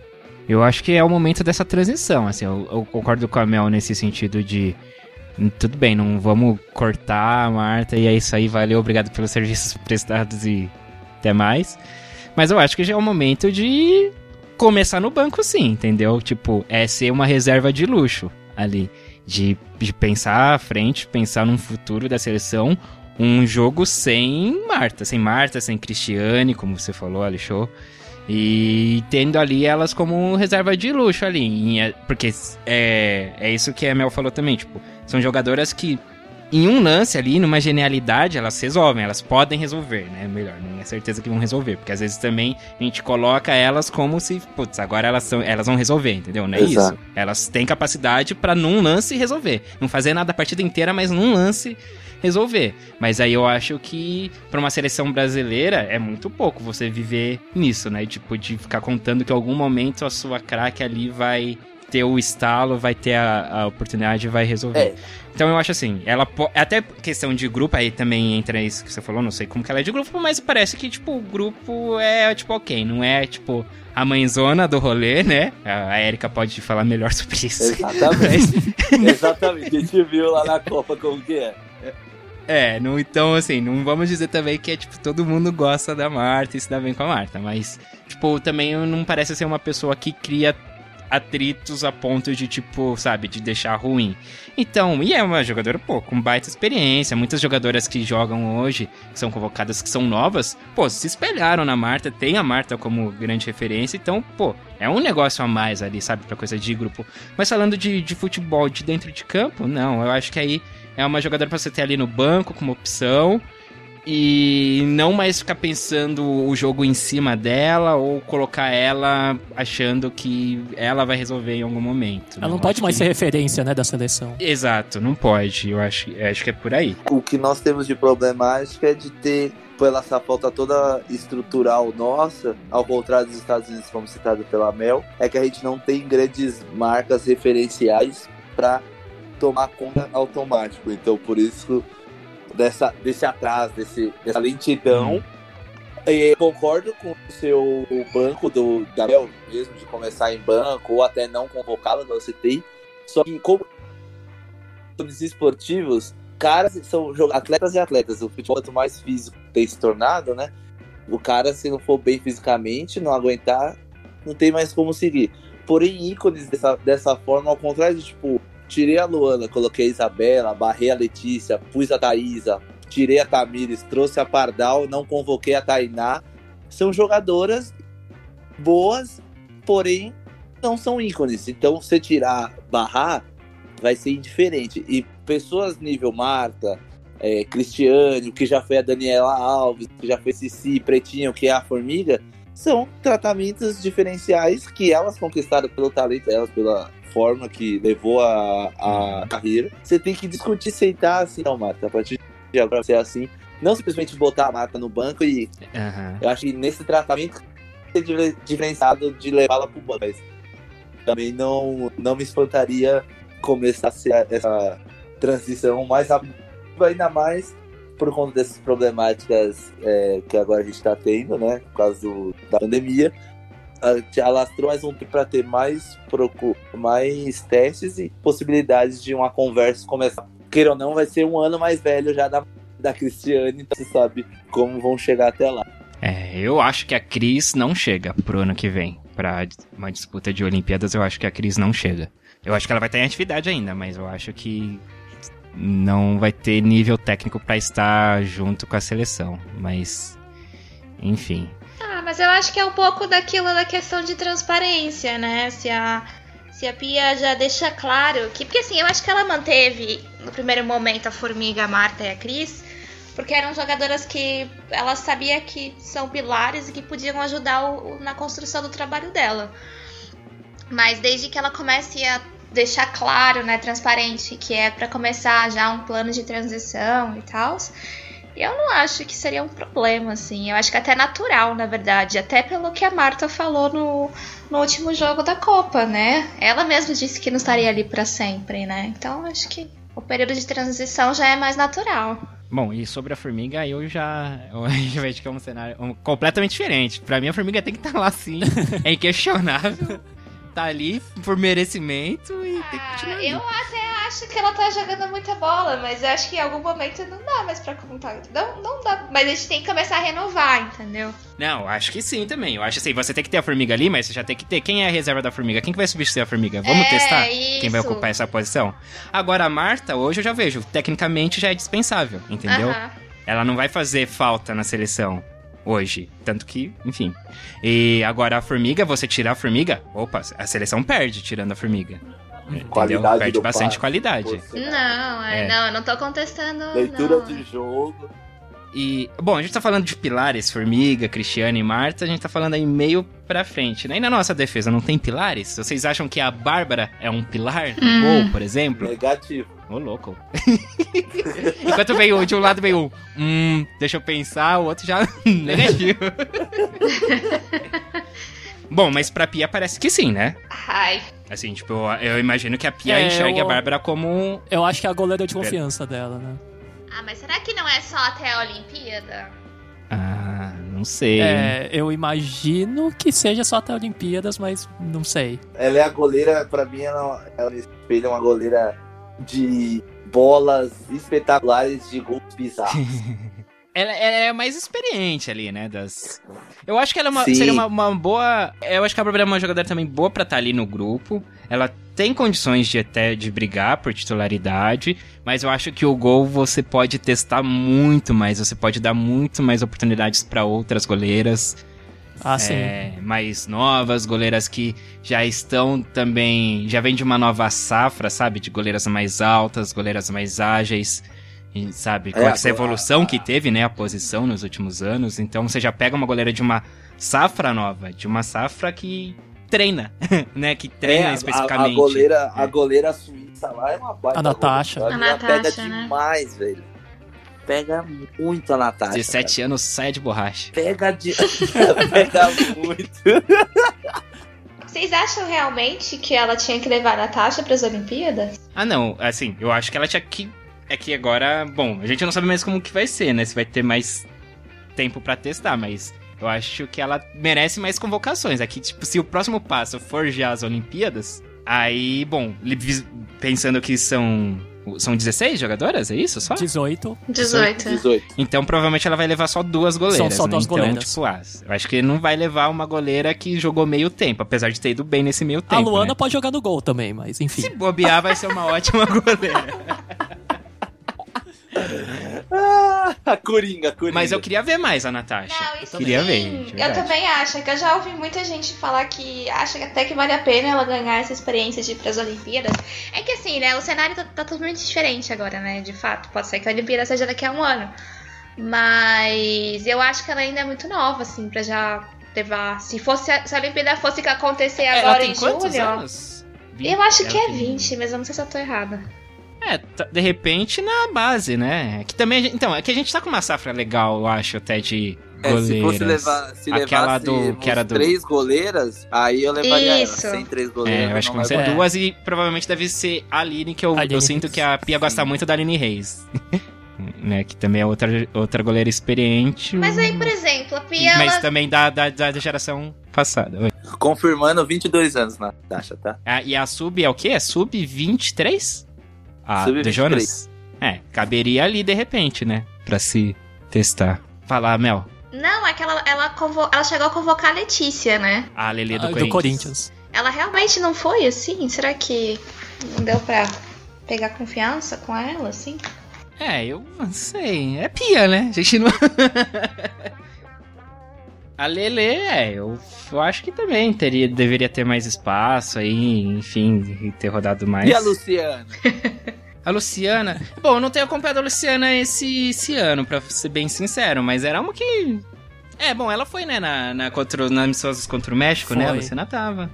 Eu acho que é o momento dessa transição, assim, eu, eu concordo com a Mel nesse sentido de tudo bem, não vamos cortar a Marta e é isso aí, valeu, obrigado pelos serviços prestados e até mais. Mas eu acho que já é o momento de começar no banco sim, entendeu? Tipo, é ser uma reserva de luxo ali. De, de pensar à frente, pensar num futuro da seleção, um jogo sem Marta, sem Marta, sem Cristiane, como você falou, Alexandre. E tendo ali elas como reserva de luxo ali. Porque é, é isso que a Mel falou também, tipo, são jogadoras que em um lance ali, numa genialidade, elas resolvem, elas podem resolver, né? Melhor, não é certeza que vão resolver, porque às vezes também a gente coloca elas como se, putz, agora elas são, elas vão resolver, entendeu? Não é Exato. isso. Elas têm capacidade para num lance resolver, não fazer nada a partida inteira, mas num lance resolver. Mas aí eu acho que para uma seleção brasileira é muito pouco você viver nisso, né? Tipo de ficar contando que em algum momento a sua craque ali vai ter o estalo, vai ter a, a oportunidade e vai resolver. É. Então eu acho assim, ela até questão de grupo aí também entra isso que você falou, não sei como que ela é de grupo, mas parece que tipo o grupo é tipo ok, não é tipo a mãezona do rolê, né? A Erika pode falar melhor sobre isso. Exatamente. Exatamente. A gente viu lá na Copa como que é. É, não, então assim, não vamos dizer também que é tipo todo mundo gosta da Marta e se dá bem com a Marta, mas tipo, também não parece ser uma pessoa que cria atritos a ponto de, tipo, sabe, de deixar ruim. Então, e é uma jogadora, pô, com baita experiência. Muitas jogadoras que jogam hoje, que são convocadas, que são novas, pô, se espelharam na Marta, tem a Marta como grande referência, então, pô, é um negócio a mais ali, sabe, pra coisa de grupo. Mas falando de, de futebol de dentro de campo, não, eu acho que aí é uma jogadora pra você ter ali no banco como opção e não mais ficar pensando o jogo em cima dela ou colocar ela achando que ela vai resolver em algum momento. Ela não, não pode mais que... ser referência, né, da seleção. Exato, não pode. Eu acho, eu acho que é por aí. O que nós temos de problemática é de ter pela essa falta toda estrutural nossa, ao contrário dos Estados Unidos, como citado pela Mel, é que a gente não tem grandes marcas referenciais para tomar conta automático. Então, por isso dessa, desse atraso, desse, dessa lentidão. Hum. E concordo com o seu banco do Gabriel mesmo, de começar em banco ou até não convocá-lo, você tem. Só que como esportivos, caras são atletas e atletas. O futebol, quanto mais físico tem se tornado, né? O cara, se não for bem fisicamente, não aguentar, não tem mais como seguir. Porém, ícones dessa, dessa forma, ao contrário de, tipo, tirei a Luana, coloquei a Isabela, barrei a Letícia, pus a Thaísa, tirei a Tamires, trouxe a Pardal, não convoquei a Tainá. São jogadoras boas, porém não são ícones. Então, se tirar, barrar, vai ser indiferente. E pessoas nível Marta, é, Cristiane, que já foi a Daniela Alves, que já foi Cici, Pretinho, que é a Formiga, são tratamentos diferenciais que elas conquistaram pelo talento, elas pela forma que levou a, a carreira. Você tem que discutir, sentar assim, não, Marta, a partir de agora ser assim. Não simplesmente botar a Marta no banco e. Uhum. Eu acho que nesse tratamento ser diferenciado de levá-la pro banco. Mas também não, não me espantaria começar essa transição mais rápida, ainda mais por conta dessas problemáticas é, que agora a gente está tendo, né? Por causa do, da pandemia te alastrou mais um para ter mais, procu mais testes e possibilidades de uma conversa começar. Queira ou não, vai ser um ano mais velho já da, da Cristiane, então você sabe como vão chegar até lá. É, eu acho que a Cris não chega pro ano que vem. Pra uma disputa de Olimpíadas, eu acho que a Cris não chega. Eu acho que ela vai estar em atividade ainda, mas eu acho que não vai ter nível técnico para estar junto com a seleção. Mas, enfim, ah, mas eu acho que é um pouco daquilo da questão de transparência, né? Se a, se a Pia já deixa claro que. Porque assim, eu acho que ela manteve no primeiro momento a Formiga, a Marta e a Cris porque eram jogadoras que ela sabia que são pilares e que podiam ajudar o, na construção do trabalho dela. Mas desde que ela comece a deixar claro, né, transparente, que é para começar já um plano de transição e tal, eu não acho que seria um problema, assim. Eu acho que até natural, na verdade. Até pelo que a Marta falou no, no último jogo da Copa, né? Ela mesma disse que não estaria ali para sempre, né? Então acho que o período de transição já é mais natural. Bom, e sobre a formiga, eu já, eu já vejo que é um cenário completamente diferente. Pra mim, a formiga tem que estar tá lá sim, é inquestionável tá ali por merecimento e ah, tem que continuar. Ah, eu até acho que ela tá jogando muita bola, mas eu acho que em algum momento não dá mais pra contar. Não, não dá. Mas a gente tem que começar a renovar, entendeu? Não, acho que sim também. Eu acho assim, você tem que ter a formiga ali, mas você já tem que ter. Quem é a reserva da formiga? Quem que vai substituir a formiga? Vamos é, testar isso. quem vai ocupar essa posição? Agora, a Marta, hoje eu já vejo, tecnicamente já é dispensável, entendeu? Uh -huh. Ela não vai fazer falta na seleção hoje. Tanto que, enfim. E agora a formiga, você tirar a formiga, opa, a seleção perde tirando a formiga. Qualidade Perde bastante passe, qualidade. Não, é, é. não, eu não tô contestando. Leitura não. de jogo. E, bom, a gente tá falando de pilares, Formiga, Cristiane e Marta, a gente tá falando aí meio pra frente, né? E na nossa defesa, não tem pilares? Vocês acham que a Bárbara é um pilar hum. Ou, por exemplo? Negativo. Ô, oh, louco. Enquanto veio de um lado veio um, hum, deixa eu pensar, o outro já negativo. Bom, mas pra Pia parece que sim, né? Ai. Assim, tipo, eu, eu imagino que a Pia é, enxergue eu, a Bárbara como. Eu acho que é a goleira de confiança dela, né? Ah, mas será que não é só até a Olimpíada? Ah, não sei. É, eu imagino que seja só até a Olimpíadas, mas não sei. Ela é a goleira, pra mim, ela, ela espelha uma goleira de bolas espetaculares de gols bizarros. ela, ela, é mais experiente ali, né? Das... Eu acho que ela é uma, seria uma, uma, boa. Eu acho que a Bárbara é uma jogadora também boa pra estar ali no grupo. Ela tem condições de até de brigar por titularidade, mas eu acho que o gol você pode testar muito mais, você pode dar muito mais oportunidades para outras goleiras. Ah, sim. É, mais novas, goleiras que já estão também. Já vem de uma nova safra, sabe? De goleiras mais altas, goleiras mais ágeis. E, sabe? Com é, essa evolução a... que teve, né? A posição nos últimos anos. Então você já pega uma goleira de uma safra nova, de uma safra que treina, né? Que treina é, especificamente. A, a, goleira, a goleira suíça lá é uma baita. A Natasha. A Natasha, pega né? demais, velho. Pega muito a Natasha. 17 cara. anos, sai de borracha. Pega de. pega muito. Vocês acham realmente que ela tinha que levar a Natasha para as Olimpíadas? Ah, não. Assim, eu acho que ela tinha que. É que agora, bom, a gente não sabe mais como que vai ser, né? Se vai ter mais tempo para testar, mas eu acho que ela merece mais convocações. Aqui, tipo, se o próximo passo for já as Olimpíadas, aí, bom, pensando que são são 16 jogadoras, é isso só? 18. 18. 18. Então provavelmente ela vai levar só duas goleiras. São só né? duas então, goleiras. Tipo, ah, eu acho que não vai levar uma goleira que jogou meio tempo, apesar de ter ido bem nesse meio tempo. A Luana né? pode jogar no gol também, mas enfim. Se bobear, vai ser uma ótima goleira. a Coringa, a Coringa. Mas eu queria ver mais a Natasha. Não, isso eu queria sim. ver. Eu também acho, que eu já ouvi muita gente falar que acha até que vale a pena ela ganhar essa experiência de ir pras Olimpíadas. É que assim, né, o cenário tá, tá totalmente diferente agora, né, de fato. Pode ser que a Olimpíada seja daqui a um ano. Mas eu acho que ela ainda é muito nova, assim, pra já levar. Se fosse se a Olimpíada fosse que acontecer é, agora em julho. Anos? 20, eu acho que é 20, mas eu não sei se eu tô errada. É, de repente na base, né? Que também, gente, então, é que a gente tá com uma safra legal, eu acho, até de goleiras. É, se fosse levar, se Aquela do que era do três goleiras, aí eu levaria Isso. ela. Sem três goleiras. É, eu acho que vão ser duas e provavelmente deve ser a Aline, que eu, Aline eu sinto que a Pia Sim. gosta muito da Aline Reis. né, que também é outra, outra goleira experiente. Mas aí, por exemplo, a Pia. Mas ela... também da, da, da geração passada. Confirmando 22 anos na taxa, tá? Ah, e a sub é o quê? É sub 23? A do Jonas? É, caberia ali de repente, né? Pra se testar. Falar, Mel. Não, é que ela, ela, convo... ela chegou a convocar a Letícia, né? A Lelê do, ah, Corinthians. do Corinthians. Ela realmente não foi assim? Será que não deu pra pegar confiança com ela, assim? É, eu não sei. É pia, né? A gente não. a Lele, é, eu, eu acho que também teria, deveria ter mais espaço aí, enfim, ter rodado mais. E a Luciana? A Luciana. Bom, eu não tenho acompanhado a Luciana esse, esse ano, pra ser bem sincero, mas era uma que. É, bom, ela foi, né, na, na, contra, na contra o México, né? A Foi. Luciana tava.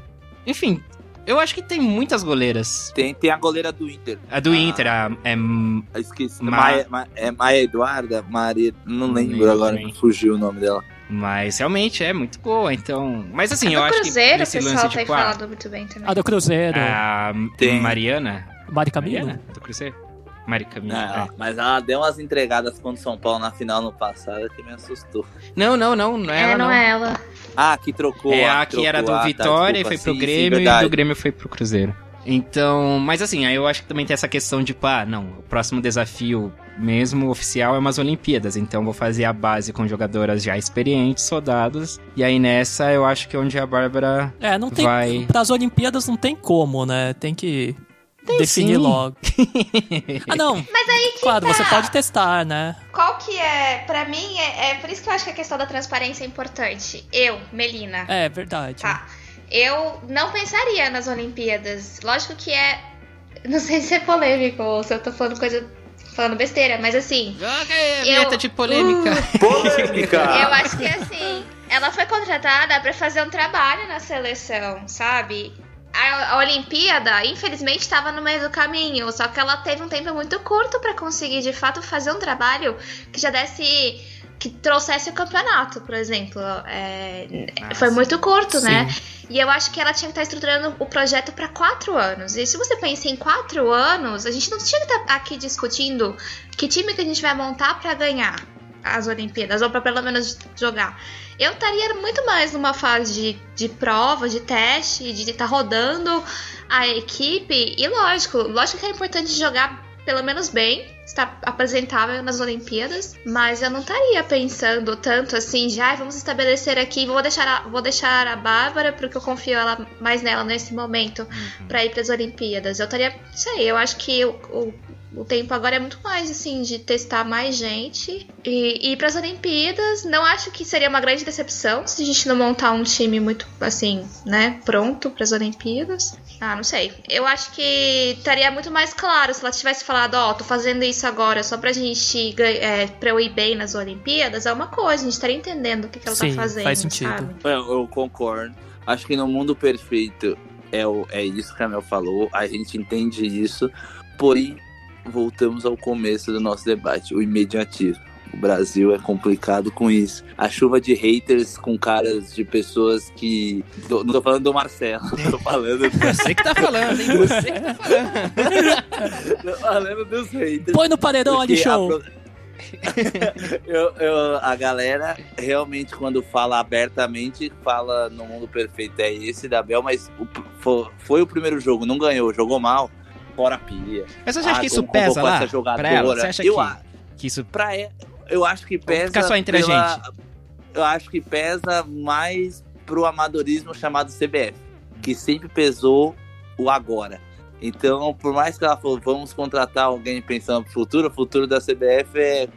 Enfim, eu acho que tem muitas goleiras. Tem, tem a goleira do Inter. A do Ah. Inter, a, é. Eu Esqueci. Ma- Maia, Ma- é Maia Eduarda? Maria. Não lembro agora, também. fugiu o nome dela. Mas realmente é muito boa, então. Mas assim, A eu do acho Cruzeiro, que o nesse pessoal lance, tem tipo, falado muito bem também. A do Cruzeiro, a Tem. Mariana. Mari Camilo. Do Cruzeiro? Mari Camilo. Ah, é. Mas ela deu umas entregadas contra o São Paulo na final no passado que me assustou. Não, não, não, não é ela, é, não, não. é ela. Ah, que trocou. É ah, a que era do trocou. Ah, tá, Vitória e desculpa. foi pro Sim, sim, Grêmio e verdade. do Grêmio foi pro Cruzeiro. Então, mas assim, aí eu acho que também tem essa questão de, pá, não, o próximo desafio mesmo oficial é umas Olimpíadas, então vou fazer a base com jogadoras já experientes, soldados, e aí nessa eu acho que é onde a Bárbara É, não tem. vai... Pras Olimpíadas não tem como, né? Tem que definir sim. logo. ah, não. Mas aí que Claro, tá. você pode testar, né? Qual que é, pra mim, é, é por isso que eu acho que a questão da transparência é importante. Eu, Melina, É, verdade. tá. Eu não pensaria nas Olimpíadas. Lógico que é. Não sei se é polêmico ou se eu tô falando coisa. falando besteira, mas assim. Joga aí a vinheta Eu- de polêmica. Polêmica! Eu acho que assim, ela foi contratada pra fazer um trabalho na seleção, sabe? A, Olimpíada, infelizmente, estava no meio do caminho, só que ela teve um tempo muito curto pra conseguir de fato fazer um trabalho que já desse. que trouxesse o campeonato, por exemplo. É, Ah, foi muito curto, né? Sim. E eu acho que ela tinha que estar estruturando o projeto para quatro anos. E se você pensa em quatro anos, a gente não tinha que estar aqui discutindo que time que a gente vai montar para ganhar as Olimpíadas, ou para pelo menos jogar. Eu estaria muito mais numa fase de, de prova, de teste, de estar rodando a equipe. E lógico, lógico que é importante jogar pelo menos bem, estar apresentável nas Olimpíadas, mas eu não estaria pensando tanto assim, já "Ai, vamos estabelecer aqui, vou deixar a, vou deixar a Bárbara, porque eu confio ela, mais nela nesse momento, Uhum. pra ir pras Olimpíadas. Eu estaria, não sei, eu acho que o, o, o tempo agora é muito mais assim de testar mais gente e, e ir pras Olimpíadas. Não acho que seria uma grande decepção se a gente não montar um time muito assim, né, pronto pras Olimpíadas. Ah, não sei. Eu acho que estaria muito mais claro se ela tivesse falado, ó, tô fazendo isso agora só pra gente é, pra eu ir bem nas Olimpíadas, é uma coisa, a gente estaria entendendo o que, que ela Sim, tá fazendo. faz sentido. sabe? Eu, eu concordo. Acho que no mundo perfeito é, o, é isso que a Mel falou, a gente entende isso, porém, voltamos ao começo do nosso debate, o imediatismo. O Brasil é complicado com isso. A chuva de haters com caras de pessoas que. tô- Não tô falando do Marcelo, tô falando, Você que tá falando, hein? Você que tá falando. tô falando dos haters. Põe no paredão ali, a show. pro- Eu- eu- a galera realmente, quando fala abertamente, fala no mundo perfeito é esse da Bel, mas o- fo- foi, o primeiro jogo, não ganhou, jogou mal, fora pia. Mas você acha Ah, que isso pesa lá? Pra ela? Você acha eu, que, a- que isso... pra e- eu acho que pesa. ficar só entre a pela- Eu acho que pesa mais pro amadorismo chamado CBF, que sempre pesou o agora. Então, por mais que ela falou, vamos contratar alguém pensando no futuro, o futuro da CBF é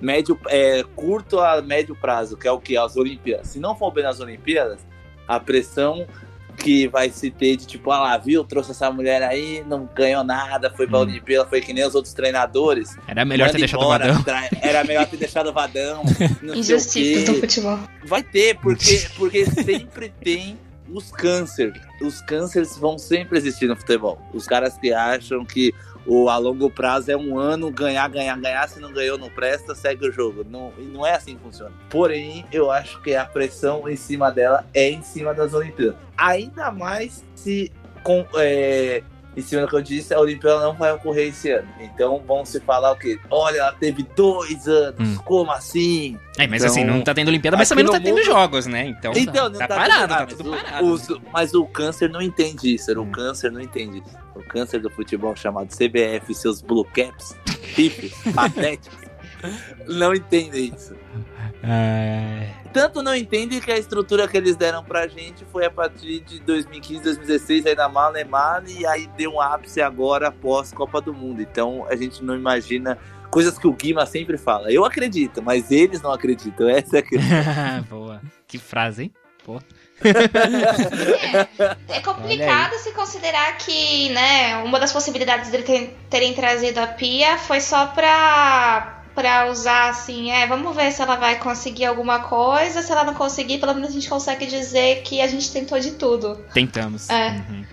médio, é curto a médio prazo, que é o que? As Olimpíadas. Se não for bem nas Olimpíadas, a pressão que vai se ter de tipo, ah lá, viu, trouxe essa mulher aí, não ganhou nada, foi pra Hum. Olimpíada, foi que nem os outros treinadores. Era melhor ter deixado o embora, Vadão. tra- Era melhor ter deixado o Vadão. o Injustiças do futebol. Vai ter, porque, porque sempre tem os cânceres. Os cânceres vão sempre existir no futebol. Os caras que acham que o a longo prazo é um ano ganhar, ganhar, ganhar. Se não ganhou, não presta, segue o jogo. Não, e não é assim que funciona. Porém, eu acho que a pressão em cima dela é em cima das Olimpíadas. Ainda mais se. Com, é, em cima do que eu disse, a Olimpíada não vai ocorrer esse ano. Então vão se falar o quê? Olha, ela teve dois anos. Hum. Como assim? É, mas Então, assim, não tá tendo Olimpíada, mas também não tá tendo mundo- jogos, né? Então, Então, não tá, tá parado, tudo- tá tudo mas parado. o- os- mas o câncer não entende isso. O Hum. câncer não entende isso. Câncer do futebol chamado CBF, seus blue caps, pipes, patéticos, não entendem isso. É... Tanto não entendem que a estrutura que eles deram pra gente foi a partir de 2015, 2016, aí na mala mala, e aí deu um ápice agora após Copa do Mundo. Então a gente não imagina coisas que o Guima sempre fala. Eu acredito, mas eles não acreditam. Essa é a questão. Boa. Que frase, hein? Pô. É, é complicado se considerar que, né, uma das possibilidades dele ter- terem trazido a Pia foi só pra, pra usar assim, é, vamos ver se ela vai conseguir alguma coisa, se ela não conseguir, pelo menos a gente consegue dizer que a gente tentou de tudo. Tentamos. É. Uhum.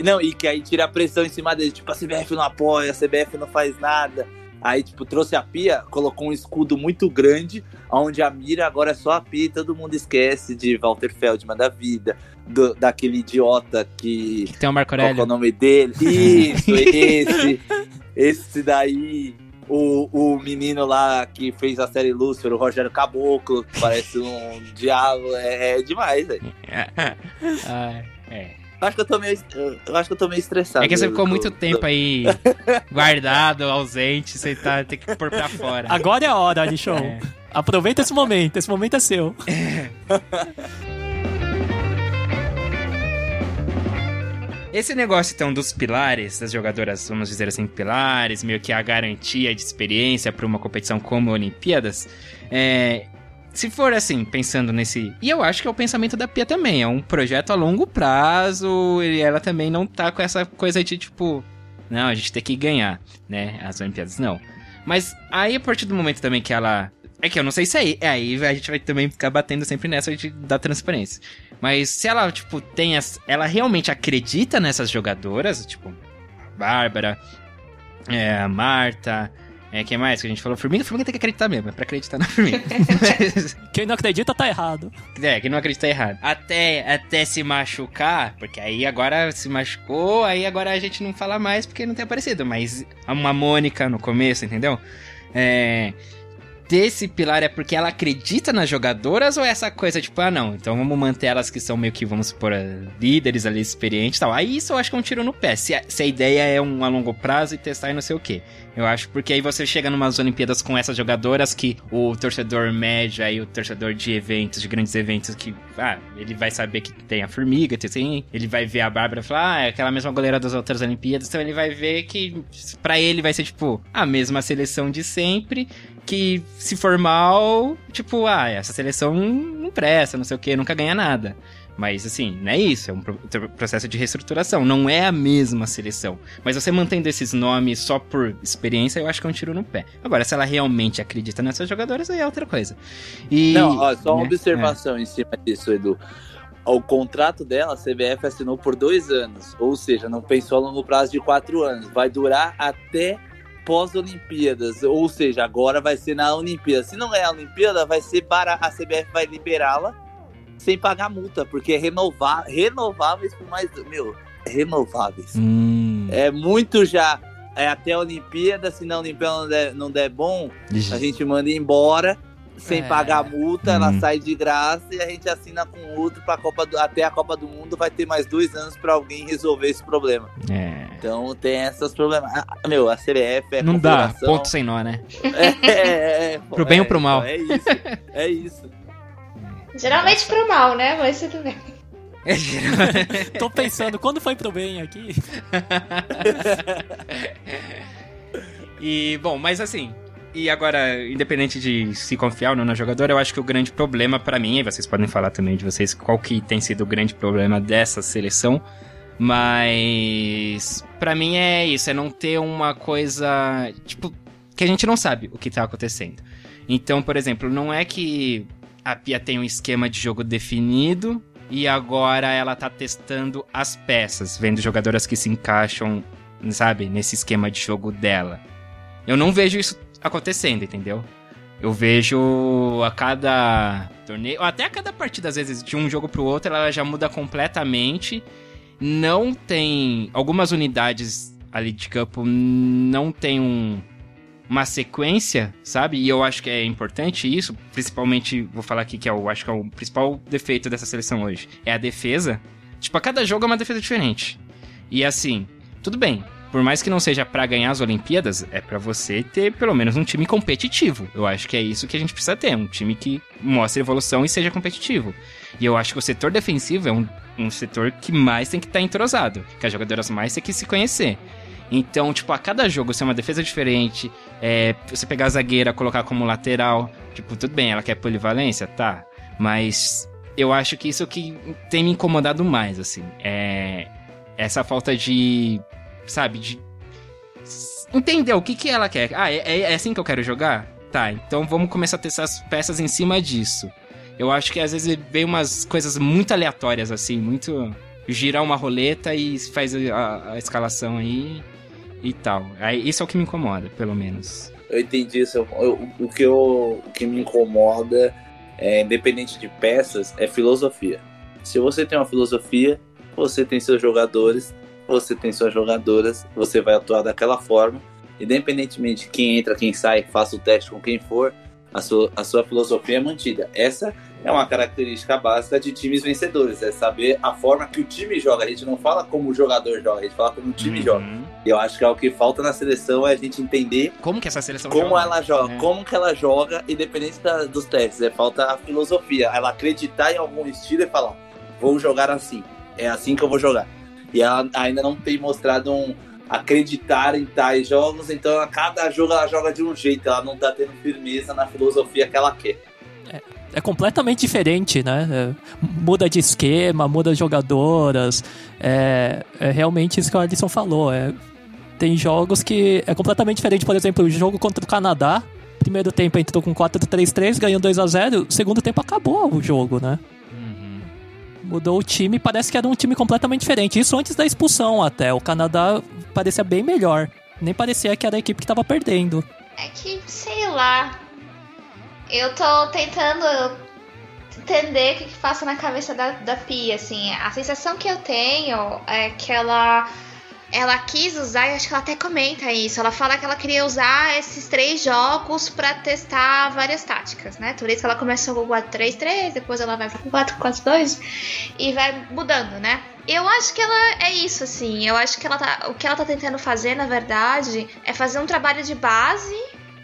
Não, e que aí tira a pressão em cima dele. Tipo, a CBF não apoia, a CBF não faz nada. Aí, tipo, trouxe a pia, colocou um escudo muito grande, onde a mira agora é só a pia e todo mundo esquece de Walter Feldman da vida, do- daquele idiota que. Que tem o Marco Qual que é o Aurélio. nome dele? Isso, esse. Esse daí. O, o menino lá que fez a série Lúcifer, o Rogério Caboclo, que parece um diabo. É, é demais, velho. Ah, é. Eu acho que eu tô meio, eu acho que eu tô meio estressado. É que você ficou muito tempo aí guardado, ausente, você tá, tem que pôr pra fora. Agora é a hora, Show. É. Aproveita esse momento, esse momento é seu. Esse negócio, então, dos pilares, das jogadoras, vamos dizer assim, pilares, meio que a garantia de experiência para uma competição como a Olimpíadas, é, se for assim, pensando nesse. E eu acho que é o pensamento da Pia também, é um projeto a longo prazo, e ela também não tá com essa coisa de tipo. Não, a gente tem que ganhar, né? As Olimpíadas, não. Mas aí, a partir do momento também que ela. É que eu não sei se aí. É, aí a gente vai também ficar batendo sempre nessa de, da transparência. Mas se ela, tipo, tem as, Ela realmente acredita nessas jogadoras, tipo, a Bárbara, é, a Marta. É, quem mais que a gente falou? Formiga, Formiga tem que acreditar mesmo, é pra acreditar na Formiga. Mas, Quem não acredita tá errado. é, que não acredita errado. Até, até se machucar, porque aí agora se machucou, aí agora a gente não fala mais porque não tem aparecido. Mas uma Mônica no começo, entendeu? É. Desse pilar é porque ela acredita nas jogadoras ou é essa coisa tipo, ah não, então vamos manter elas que são meio que, vamos supor, eh, líderes ali, experientes e tal. Aí isso eu acho que é um tiro no pé. Se a, se a ideia é um a longo prazo e testar e não sei o que. Eu acho porque aí você chega numas Olimpíadas com essas jogadoras que o torcedor médio aí, o torcedor de eventos, de grandes eventos, que, ah, ele vai saber que tem a formiga, assim, ele vai ver a Bárbara e falar, ah, é aquela mesma goleira das outras Olimpíadas, então ele vai ver que pra ele vai ser tipo a mesma seleção de sempre, que se for mal, tipo, ah, essa seleção não presta, não sei o que, nunca ganha nada. Mas assim, não é isso, é um pro- processo de reestruturação, não é a mesma seleção. Mas você mantendo esses nomes só por experiência, eu acho que é um tiro no pé. Agora, se ela realmente acredita nessas jogadoras, aí é outra coisa. E, Não, ó, só uma né, observação em cima disso, Edu. O contrato dela, a CBF assinou por dois anos, ou seja, não pensou a longo prazo de quatro anos. Vai durar até pós-Olimpíadas, ou seja, agora vai ser na Olimpíada. Se não é a Olimpíada, vai ser para a CBF vai liberá-la sem pagar multa, porque é renovar, renováveis por mais, meu, renováveis. Hum, É muito já. É até a Olimpíada, se na Olimpíada não der, não der bom, a gente manda embora sem É. pagar multa, ela Hum. sai de graça e a gente assina com outro para Copa do, até a Copa do Mundo vai ter mais dois anos para alguém resolver esse problema. é. Então tem esses problemas. Ah, meu, a CBF é Não dá, ponto sem nó, né? É, é, é, Pro bem é, ou pro mal? É isso, é isso. Geralmente pro mal, né? Mas tudo bem. Tô pensando, quando foi pro bem aqui? E, bom, mas assim. E agora, independente de se confiar ou não na jogadora, eu acho que o grande problema pra mim, e vocês podem falar também de vocês qual que tem sido o grande problema dessa seleção, mas pra mim é isso, é não ter uma coisa, tipo, que a gente não sabe o que tá acontecendo. Então, por exemplo, não é que a Pia tem um esquema de jogo definido e agora ela tá testando as peças, vendo jogadoras que se encaixam, sabe, nesse esquema de jogo dela. Eu não vejo isso acontecendo, entendeu? Eu vejo a cada torneio, até a cada partida, às vezes, de um jogo pro outro, ela já muda completamente. Não tem. Algumas unidades ali de campo não tem um, uma sequência, sabe? E eu acho que é importante isso, principalmente, vou falar aqui que é o, acho que é o principal defeito dessa seleção hoje. É a defesa. Tipo, a cada jogo é uma defesa diferente. E assim, tudo bem. Por mais que não seja pra ganhar as Olimpíadas, é pra você ter pelo menos um time competitivo. Eu acho que é isso que a gente precisa ter, um time que mostre evolução e seja competitivo. E eu acho que o setor defensivo é um, um setor que mais tem que estar entrosado, que as jogadoras mais têm que se conhecer. Então, tipo, a cada jogo ser uma defesa diferente, é, você pegar a zagueira, colocar como lateral, tipo, tudo bem, ela quer polivalência, tá. Mas eu acho que isso que tem me incomodado mais, assim. É essa falta de, sabe, de entender o que, que ela quer. Ah, é, é assim que eu quero jogar? Tá, então vamos começar a testar as peças em cima disso. Eu acho que às vezes vem umas coisas muito aleatórias, assim, muito. girar uma roleta e faz a, a escalação aí e tal. Aí, isso é o que me incomoda, pelo menos. Eu entendi isso. Eu, o, que eu, o que me incomoda, é, independente de peças, é filosofia. Se você tem uma filosofia, você tem seus jogadores, você tem suas jogadoras, você vai atuar daquela forma, independentemente de quem entra, quem sai, faça o teste com quem for, a sua, a sua filosofia é mantida. Essa é uma característica básica de times vencedores, é saber a forma que o time joga. A gente não fala como o jogador joga, a gente fala como o time uhum. joga. E eu acho que é o que falta na seleção é a gente entender como que essa seleção como joga. ela joga, é. como que ela joga, independente da, dos testes. É falta a filosofia, ela acreditar em algum estilo e falar, vou jogar assim, é assim que eu vou jogar. E ela ainda não tem mostrado um acreditar em tais jogos, então a cada jogo ela joga de um jeito, ela não tá tendo firmeza na filosofia que ela quer. É, é completamente diferente, né? É, muda de esquema, muda de jogadoras. É, é, realmente isso que o Alisson falou. É, tem jogos que é completamente diferente. Por exemplo, o jogo contra o Canadá. Primeiro tempo entrou com 4-3-3, ganhou 2 a 0 Segundo tempo acabou o jogo, né? Mudou o time, parece que era um time completamente diferente. Isso antes da expulsão até. O Canadá parecia bem melhor. Nem parecia que era a equipe que estava perdendo. É que, sei lá, eu tô tentando entender o que, que passa na cabeça da, da Pia, assim. A sensação que eu tenho é que ela ela quis usar, e acho que ela até comenta isso. Ela fala que ela queria usar esses três jogos para testar várias táticas, né? Por isso que ela começou com o 4-3-3, depois ela vai pro 4-4-2 e vai mudando, né? Eu acho que ela é isso, assim. Eu acho que ela tá, o que ela tá tentando fazer, na verdade, é fazer um trabalho de base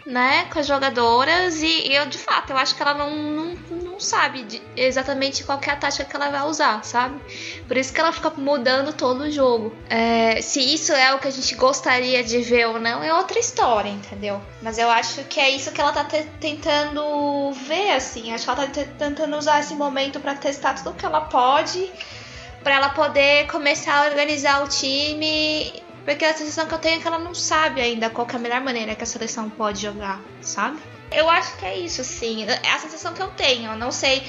né, com as jogadoras e, eu de fato eu acho que ela não, não, não sabe de, exatamente qual é a tática que ela vai usar, sabe? Por isso que ela fica mudando todo o jogo. É, se isso é o que a gente gostaria de ver ou não é outra história, entendeu? Mas eu acho que é isso que ela tá tentando ver, assim. Acho que ela tá tentando usar esse momento para testar tudo que ela pode para ela poder começar a organizar o time porque a sensação que eu tenho é que ela não sabe ainda qual é a melhor maneira que a seleção pode jogar, sabe? Eu acho que é isso, sim. É a sensação que eu tenho. Eu não sei.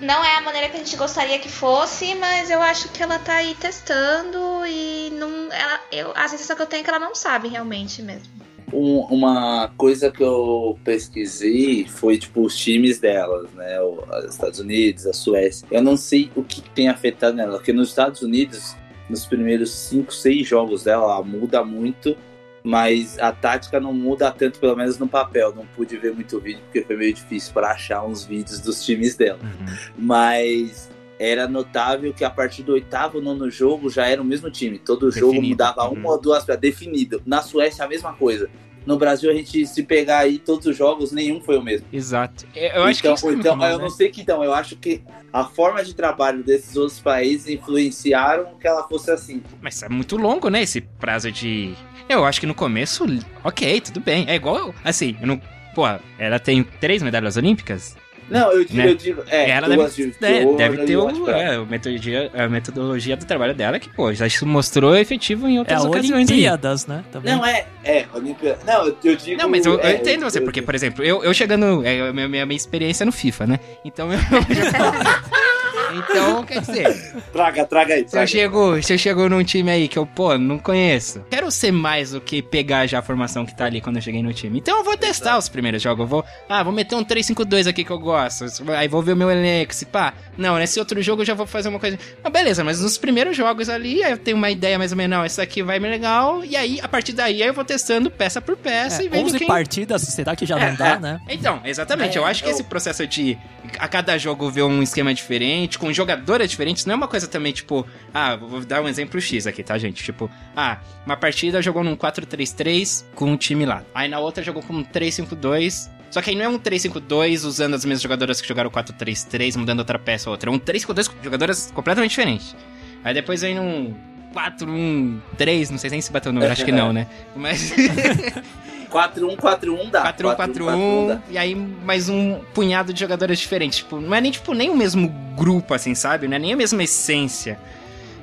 Não é a maneira que a gente gostaria que fosse, mas eu acho que ela tá aí testando e não. Ela, eu, a sensação que eu tenho é que ela não sabe realmente mesmo. Um, uma coisa que eu pesquisei foi tipo os times delas, né? Os Estados Unidos, a Suécia. Eu não sei o que tem afetado nela, porque nos Estados Unidos nos primeiros 5, 6 jogos dela, muda muito, mas a tática não muda tanto, pelo menos no papel. Não pude ver muito vídeo porque foi meio difícil para achar uns vídeos dos times dela. Uhum. Mas era notável que a partir do oitavo, nono jogo já era o mesmo time. Todo definido. jogo mudava uhum. uma ou duas, definido. Na Suécia a mesma coisa. No Brasil, a gente, se pegar aí todos os jogos, nenhum foi o mesmo. Exato. Eu acho então, que é então, eu né? não sei que então, eu acho que a forma de trabalho desses outros países influenciaram que ela fosse assim. Mas é muito longo, né, esse prazo de. Eu acho que no começo, ok, tudo bem. É igual, assim, eu não. Pô, ela tem três medalhas olímpicas? Não, eu digo, né? eu digo é, ela deve, de, é, de deve ter o, é, a, metodologia, a metodologia do trabalho dela que, pô, já se mostrou efetivo em outras é, ocasiões. Olimpíadas, aí. né? Também. Não, é, é, Olimpíadas. Não, eu, digo. Não, mas eu, é, eu entendo você, eu, porque, por exemplo, eu, eu chegando. É, minha, minha, minha experiência no FIFA, né? Então eu. Então, quer dizer. Traga, traga aí. Traga. Se, eu chego, se eu chego num time aí que eu, pô, não conheço, quero ser mais do que pegar já a formação que tá ali quando eu cheguei no time. Então eu vou testar Exato. os primeiros jogos. Eu vou, ah, vou meter um 3-5-2 aqui que eu gosto. Aí vou ver o meu elenco. Se pá, não, nesse outro jogo eu já vou fazer uma coisa. Ah, beleza, mas nos primeiros jogos ali eu tenho uma ideia mais ou menos, não, essa aqui vai me legal. E aí, a partir daí, eu vou testando peça por peça é, e vendo 11 quem... partidas, será que já é, não dá, é. né? Então, exatamente. eu acho que esse processo de a cada jogo ver um esquema diferente, com jogadores diferentes, não é uma coisa também, tipo, ah, vou dar um exemplo X aqui, tá, gente? Tipo, ah, uma partida jogou num 4-3-3 com um time lá. Aí na outra jogou com um 3-5-2. Só que aí não é um 3-5-2 usando as mesmas jogadoras que jogaram 4-3-3, mudando outra peça ou outra. É um 3-5-2 com jogadoras completamente diferentes. Aí depois vem num 4-1-3, não sei nem se bateu o número, acho que não, né? Mas. 4-1, 4-1 dá. 4-1, 4-1, e aí mais um punhado de jogadores diferentes. Tipo, não é nem, tipo, nem o mesmo grupo, assim, sabe? Não é nem a mesma essência.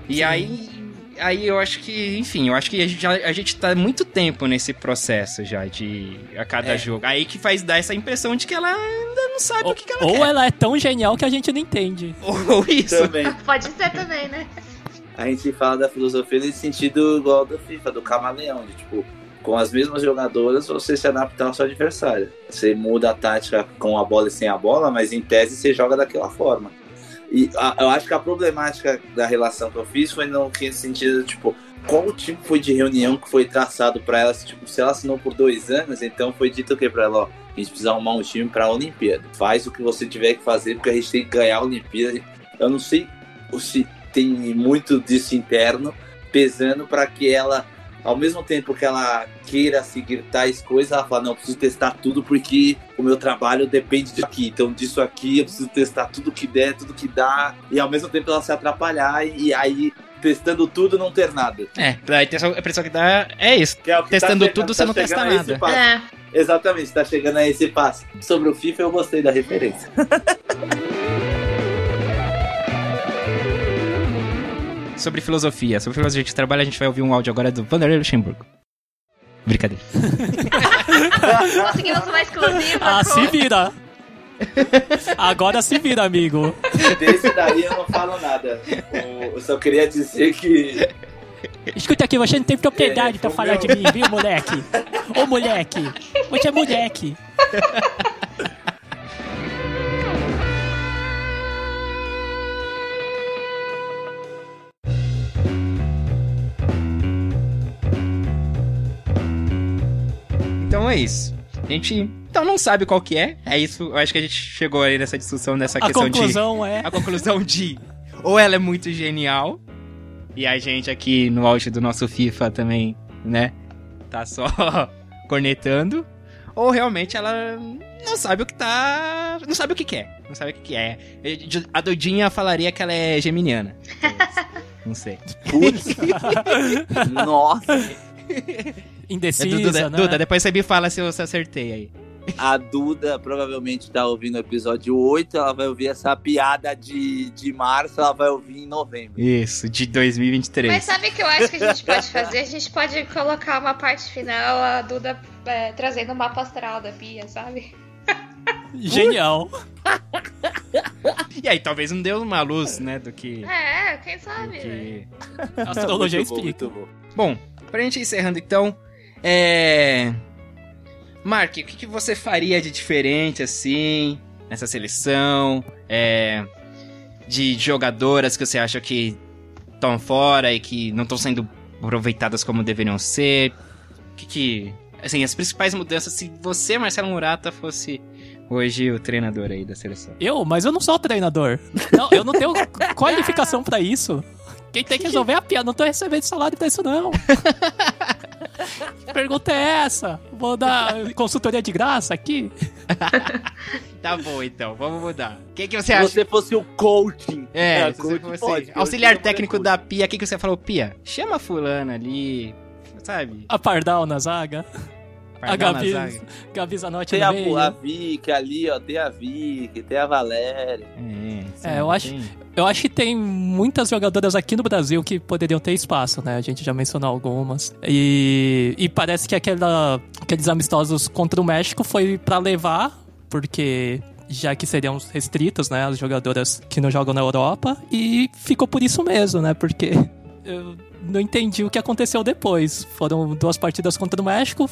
E Sim. aí aí eu acho que, enfim, eu acho que a gente, já, a gente tá muito tempo nesse processo já de a cada é. jogo. Aí que faz dar essa impressão de que ela ainda não sabe ou, o que, que ela ou quer. Ou ela é tão genial que a gente não entende. Ou isso. Também. Pode ser também, né? A gente fala da filosofia nesse sentido igual do FIFA, do camaleão, de tipo, com as mesmas jogadoras, você se adaptar ao seu adversário. Você muda a tática com a bola e sem a bola, mas em tese você joga daquela forma. E a, eu acho que a problemática da relação que eu fiz foi no que sentido, tipo, qual o tipo foi de reunião que foi traçado para ela? Tipo, se ela assinou por dois anos, então foi dito o que para ela? Ó, a gente precisa arrumar um time para Olimpíada. Faz o que você tiver que fazer, porque a gente tem que ganhar a Olimpíada. Eu não sei se tem muito disso interno pesando para que ela ao mesmo tempo que ela queira seguir tais coisas, ela fala, não, eu preciso testar tudo porque o meu trabalho depende disso aqui. Então, disso aqui, eu preciso testar tudo que der, tudo que dá. E ao mesmo tempo ela se atrapalhar e, aí testando tudo não ter nada. É, a impressão que dá é isso. É tá testando tá tudo, tá você não testa nada. É. Exatamente, tá chegando a esse passo. Sobre o FIFA, eu gostei da referência. sobre filosofia. Sobre filosofia de trabalho, a gente vai ouvir um áudio agora do Vanderlei Luxemburgo. Brincadeira. Conseguimos uma exclusiva. Ah, se vira. Agora se vira, amigo. Desse daí eu não falo nada. Eu só queria dizer que. Escuta aqui, você não tem propriedade é, pra falar meu... de mim, viu, moleque? Ô, moleque! Você é moleque! Então é isso. A gente então não sabe qual que é. É isso. Eu acho que a gente chegou aí nessa discussão nessa questão de. A conclusão é. A conclusão de. Ou ela é muito genial. E a gente aqui no auge do nosso FIFA também, né? Tá só cornetando. Ou realmente ela não sabe o que tá. Não sabe o que quer. Não sabe o que, que é. A doidinha falaria que ela é geminiana. não sei. Putz. Nossa. Indecisa, é, Duda, né? Duda, depois você me fala se eu acertei aí. A Duda provavelmente tá ouvindo o episódio 8, ela vai ouvir essa piada de, de março, ela vai ouvir em novembro. Isso, de 2023. Mas sabe o que eu acho que a gente pode fazer? A gente pode colocar uma parte final, a Duda é, trazendo o mapa astral da Pia, sabe? Genial. e aí, talvez não deu uma luz, né, do que... É, quem sabe, que... A astrologia explica. Bom, bom, pra gente encerrando então, é... Mark, o que, que, você faria de diferente, assim, nessa seleção? É... De jogadoras que você acha que estão fora e que não estão sendo aproveitadas como deveriam ser? O que que... Assim, as principais mudanças, se você, Marcelo Murata, fosse hoje o treinador aí da seleção. Eu? Mas eu não sou o treinador. Não, eu não tenho qualificação para isso. Quem tem que resolver é a piada. Não tô recebendo salário pra isso, não. que pergunta é essa? Vou dar consultoria de graça aqui? tá bom, então. Vamos mudar. Quem que você acha? Se você fosse o coaching. É, é se você fosse pode, auxiliar técnico da Pia, o que, que você falou? Pia, chama fulana ali, sabe? A Pardal na zaga. A Gabi. Gabi Zanotti tem a, meio. a Vicky ali, ó. Tem a Vicky, tem a Valéria. É, é eu acho... Eu acho que tem muitas jogadoras aqui no Brasil que poderiam ter espaço, né? A gente já mencionou algumas. E, e parece que aquela, aqueles amistosos contra o México foi para levar, porque já que seriam restritos, né? As jogadoras que não jogam na Europa. E ficou por isso mesmo, né? Porque eu não entendi o que aconteceu depois. Foram duas partidas contra o México,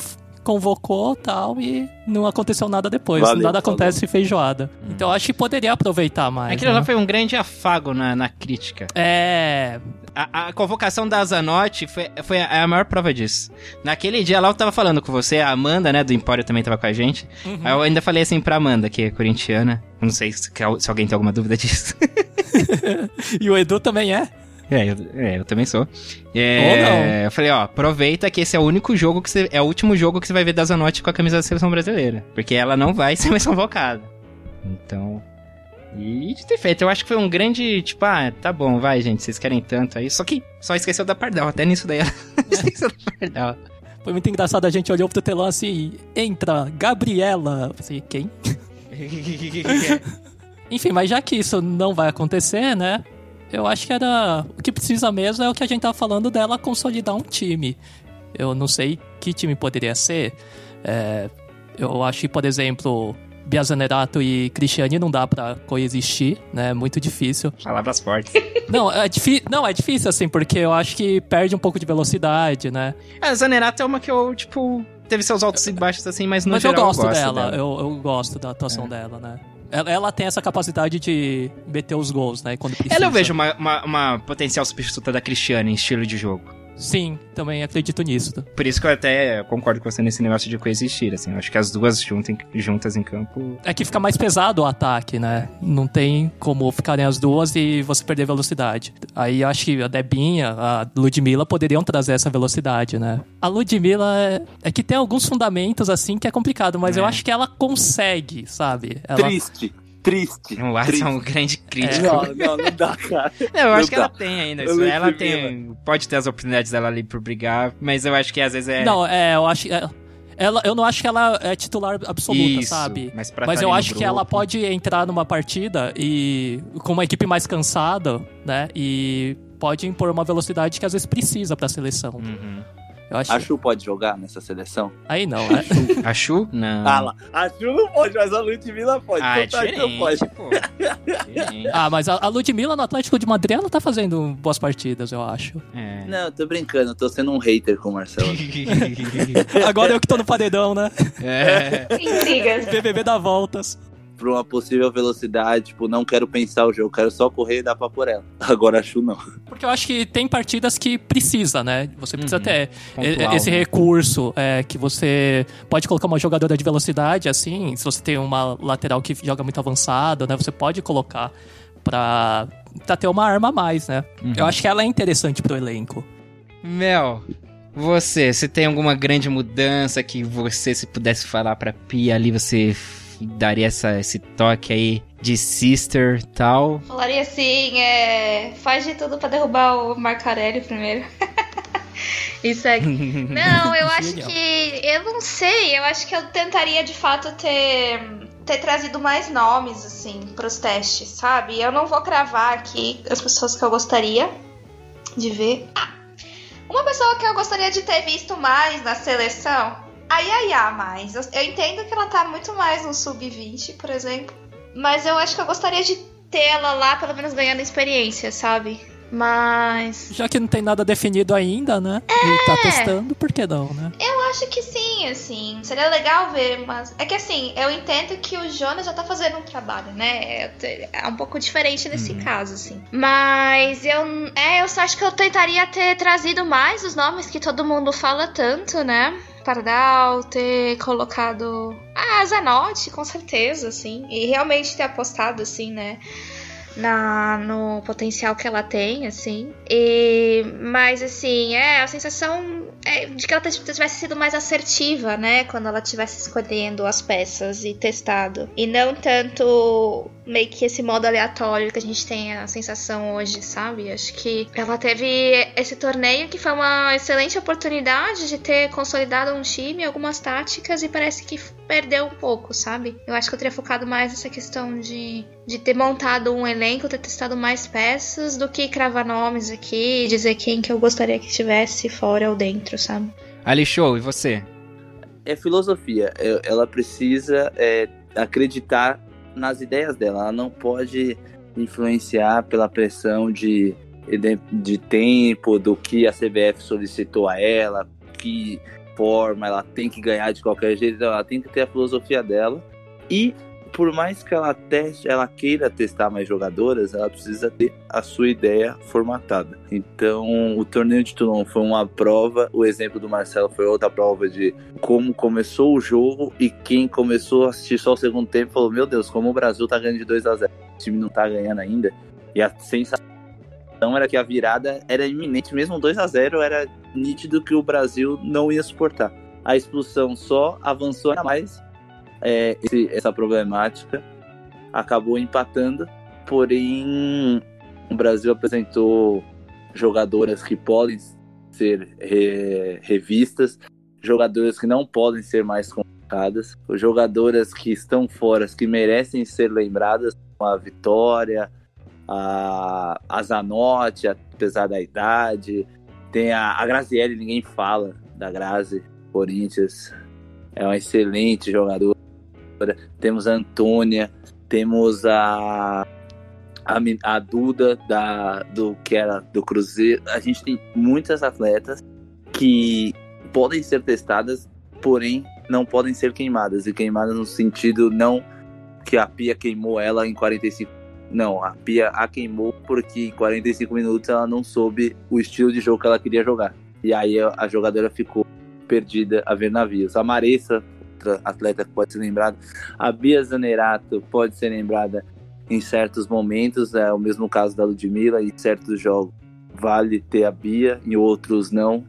convocou tal e não aconteceu nada depois. Valeu, nada acontece falou. feijoada. Hum. Então acho que poderia aproveitar mais. Aquilo né? lá foi um grande afago na, na crítica. É. A, a, convocação da Zanotti foi, foi a, a, maior prova disso. Naquele dia lá eu tava falando com você, a Amanda, né, do Empório também tava com a gente. Uhum. Aí eu ainda falei assim pra Amanda, que é corintiana. Não sei se, se alguém tem alguma dúvida disso. e o Edu também é? É eu, é, eu também sou. É, Ou não. Eu falei, ó, aproveita que esse é o único jogo que você. É o último jogo que você vai ver da Zanotti com a camisa da seleção brasileira. Porque ela não vai ser mais convocada. Então. E de ter feito, eu acho que foi um grande, tipo, ah, tá bom, vai, gente, vocês querem tanto aí. Só que só esqueceu da Pardal, até nisso daí ela esqueceu da Pardal. Foi muito engraçado, a gente olhou pro telão assim, entra, Gabriela. Eu Assim, quem? Enfim, mas já que isso não vai acontecer, né? Eu acho que era. O que precisa mesmo é o que a gente tava falando dela consolidar um time. Eu não sei que time poderia ser. É, eu acho que, por exemplo, Biazanerato e Cristiane não dá pra coexistir, né? É muito difícil. Palavras fortes. Não, é, difi não, é difícil, assim, porque eu acho que perde um pouco de velocidade, né? A Zanerato é uma que eu, tipo, teve seus altos e baixos assim, mas no Mas geral eu gosto, gosto dela, dela. Eu, eu gosto da atuação dela, né? Ela, ela tem essa capacidade de meter os gols, né? Quando precisa. Ela eu vejo uma, uma, uma potencial substituta da Cristiane em estilo de jogo. Sim, também acredito nisso. tá? Por isso que eu até concordo com você nesse negócio de coexistir, assim. Eu acho que as duas juntas, juntas em campo. É que fica mais pesado o ataque, né? Não tem como ficarem as duas e você perder velocidade. Aí eu acho que a Debinha, a Ludmilla poderiam trazer essa velocidade, né? A Ludmilla é, é que tem alguns fundamentos assim que é complicado, mas É. eu acho que ela consegue, sabe? Ela... Triste. Triste. O Watson é um grande crítico. Não, não, não dá, cara. Não, eu Não acho que dá. ela tem ainda. Isso. Ela tem. Pode ter as oportunidades dela ali por brigar, mas eu acho que às vezes é. Não, é, eu acho. é- ela, eu não acho que ela é titular absoluta, Isso, sabe? mas pra Mas tá eu acho que ela grupo. pode entrar numa partida e com uma equipe mais cansada, né? E pode impor uma velocidade que às vezes precisa pra seleção. Uhum. Eu acho. A Chu pode jogar nessa seleção? Aí não, né? A Chu? Não. Ah lá. A Chu não pode, mas a Ludmilla pode. Ah, é Então tá, então diferente, pode. pô. Diferente. ah, mas a, a Ludmilla no Atlético de Madrid, ela tá fazendo boas partidas, eu acho. É. Não, eu tô brincando, eu tô sendo um hater com o Marcelo. Agora eu que tô no paredão, né? É. Intrigas. BBB dá voltas. Pra uma possível velocidade, tipo, não quero pensar o jogo, quero só correr e dar pra por ela. Agora a Chu não. Porque eu acho que tem partidas que precisa, né? Você precisa Uhum. ter Pontual, esse né? recurso é, que você pode colocar uma jogadora de velocidade, assim, se você tem uma lateral que joga muito avançado, né? Você pode colocar pra, pra ter uma arma a mais, né? Uhum. Eu acho que ela é interessante pro elenco. Mel, você, você tem alguma grande mudança que você, se pudesse falar pra Pia ali, você daria essa, esse toque aí de sister e tal? Falaria assim, é... faz de tudo pra derrubar o Marcarelli primeiro. Isso é. Não, eu acho Genial. que. Eu não sei, eu acho que eu tentaria de fato ter. Ter trazido mais nomes, assim, pros testes, sabe? Eu não vou cravar aqui as pessoas que eu gostaria de ver. Ah, uma pessoa que eu gostaria de ter visto mais na seleção. A Yaya mais. Eu, entendo que ela tá muito mais no sub-20, por exemplo. Mas eu acho que eu gostaria de ter ela lá, pelo menos ganhando experiência, sabe? Mas. Já que não tem nada definido ainda, né? E tá testando, por que não, né? Eu acho que sim, assim. Seria legal ver, mas. É que assim, eu entendo que o Jonas já tá fazendo um trabalho, né? É, é um pouco diferente nesse caso, assim. Mas eu. É, eu só acho que eu tentaria ter trazido mais os nomes que todo mundo fala tanto, né? Pardal, ter colocado. Ah, Zanotti, com certeza, assim. E realmente ter apostado, assim, né? na, no potencial que ela tem, assim. E, mas, assim, é a sensação é de que ela tivesse sido mais assertiva, né? Quando ela estivesse escolhendo as peças e testado. E não tanto meio que esse modo aleatório que a gente tem a sensação hoje, sabe? Acho que ela teve esse torneio que foi uma excelente oportunidade de ter consolidado um time, algumas táticas e parece que perdeu um pouco, sabe? Eu acho que eu teria focado mais nessa questão de, de ter montado um elenco, ter testado mais peças do que cravar nomes aqui, dizer quem que eu gostaria que estivesse fora ou dentro, sabe? Ali, show, e você? É filosofia. Ela precisa é, acreditar nas ideias dela. Ela não pode influenciar pela pressão de, de, de tempo, do que a CBF solicitou a ela, que forma ela tem que ganhar de qualquer jeito. Então, Ela tem que ter a filosofia dela. E por mais que ela teste, ela queira testar mais jogadoras, ela precisa ter a sua ideia formatada. Então, o torneio de Toulon foi uma prova, o exemplo do Marcelo foi outra prova de como começou o jogo e quem começou a assistir só o segundo tempo falou: Meu Deus, como o Brasil tá ganhando de 2 a 0 o time não tá ganhando ainda. E a sensação era que a virada era iminente, mesmo 2 a 0 era nítido que o Brasil não ia suportar. A expulsão só avançou ainda mais é, esse- essa problemática, acabou empatando, porém o Brasil apresentou jogadoras que podem ser re- revistas, jogadoras que não podem ser mais convocadas, jogadoras que estão fora, que merecem ser lembradas, a Vitória, a, a Zanotti, apesar da idade, tem a, a Grazielli, ninguém fala da Grazi, Corinthians, é uma excelente jogadora. Temos a Antônia, temos a, a, a Duda da, do que era do Cruzeiro. A gente tem muitas atletas que podem ser testadas, porém não podem ser queimadas. E queimadas no sentido não que a Pia queimou ela em 45. Não, a Pia a queimou porque em 45 minutos ela não soube o estilo de jogo que ela queria jogar. E aí a jogadora ficou perdida a ver navios. A Maressa, outra atleta que pode ser lembrada. A Bia Zanerato pode ser lembrada em certos momentos, é o mesmo caso da Ludmilla, em certos jogos vale ter a Bia, em outros não.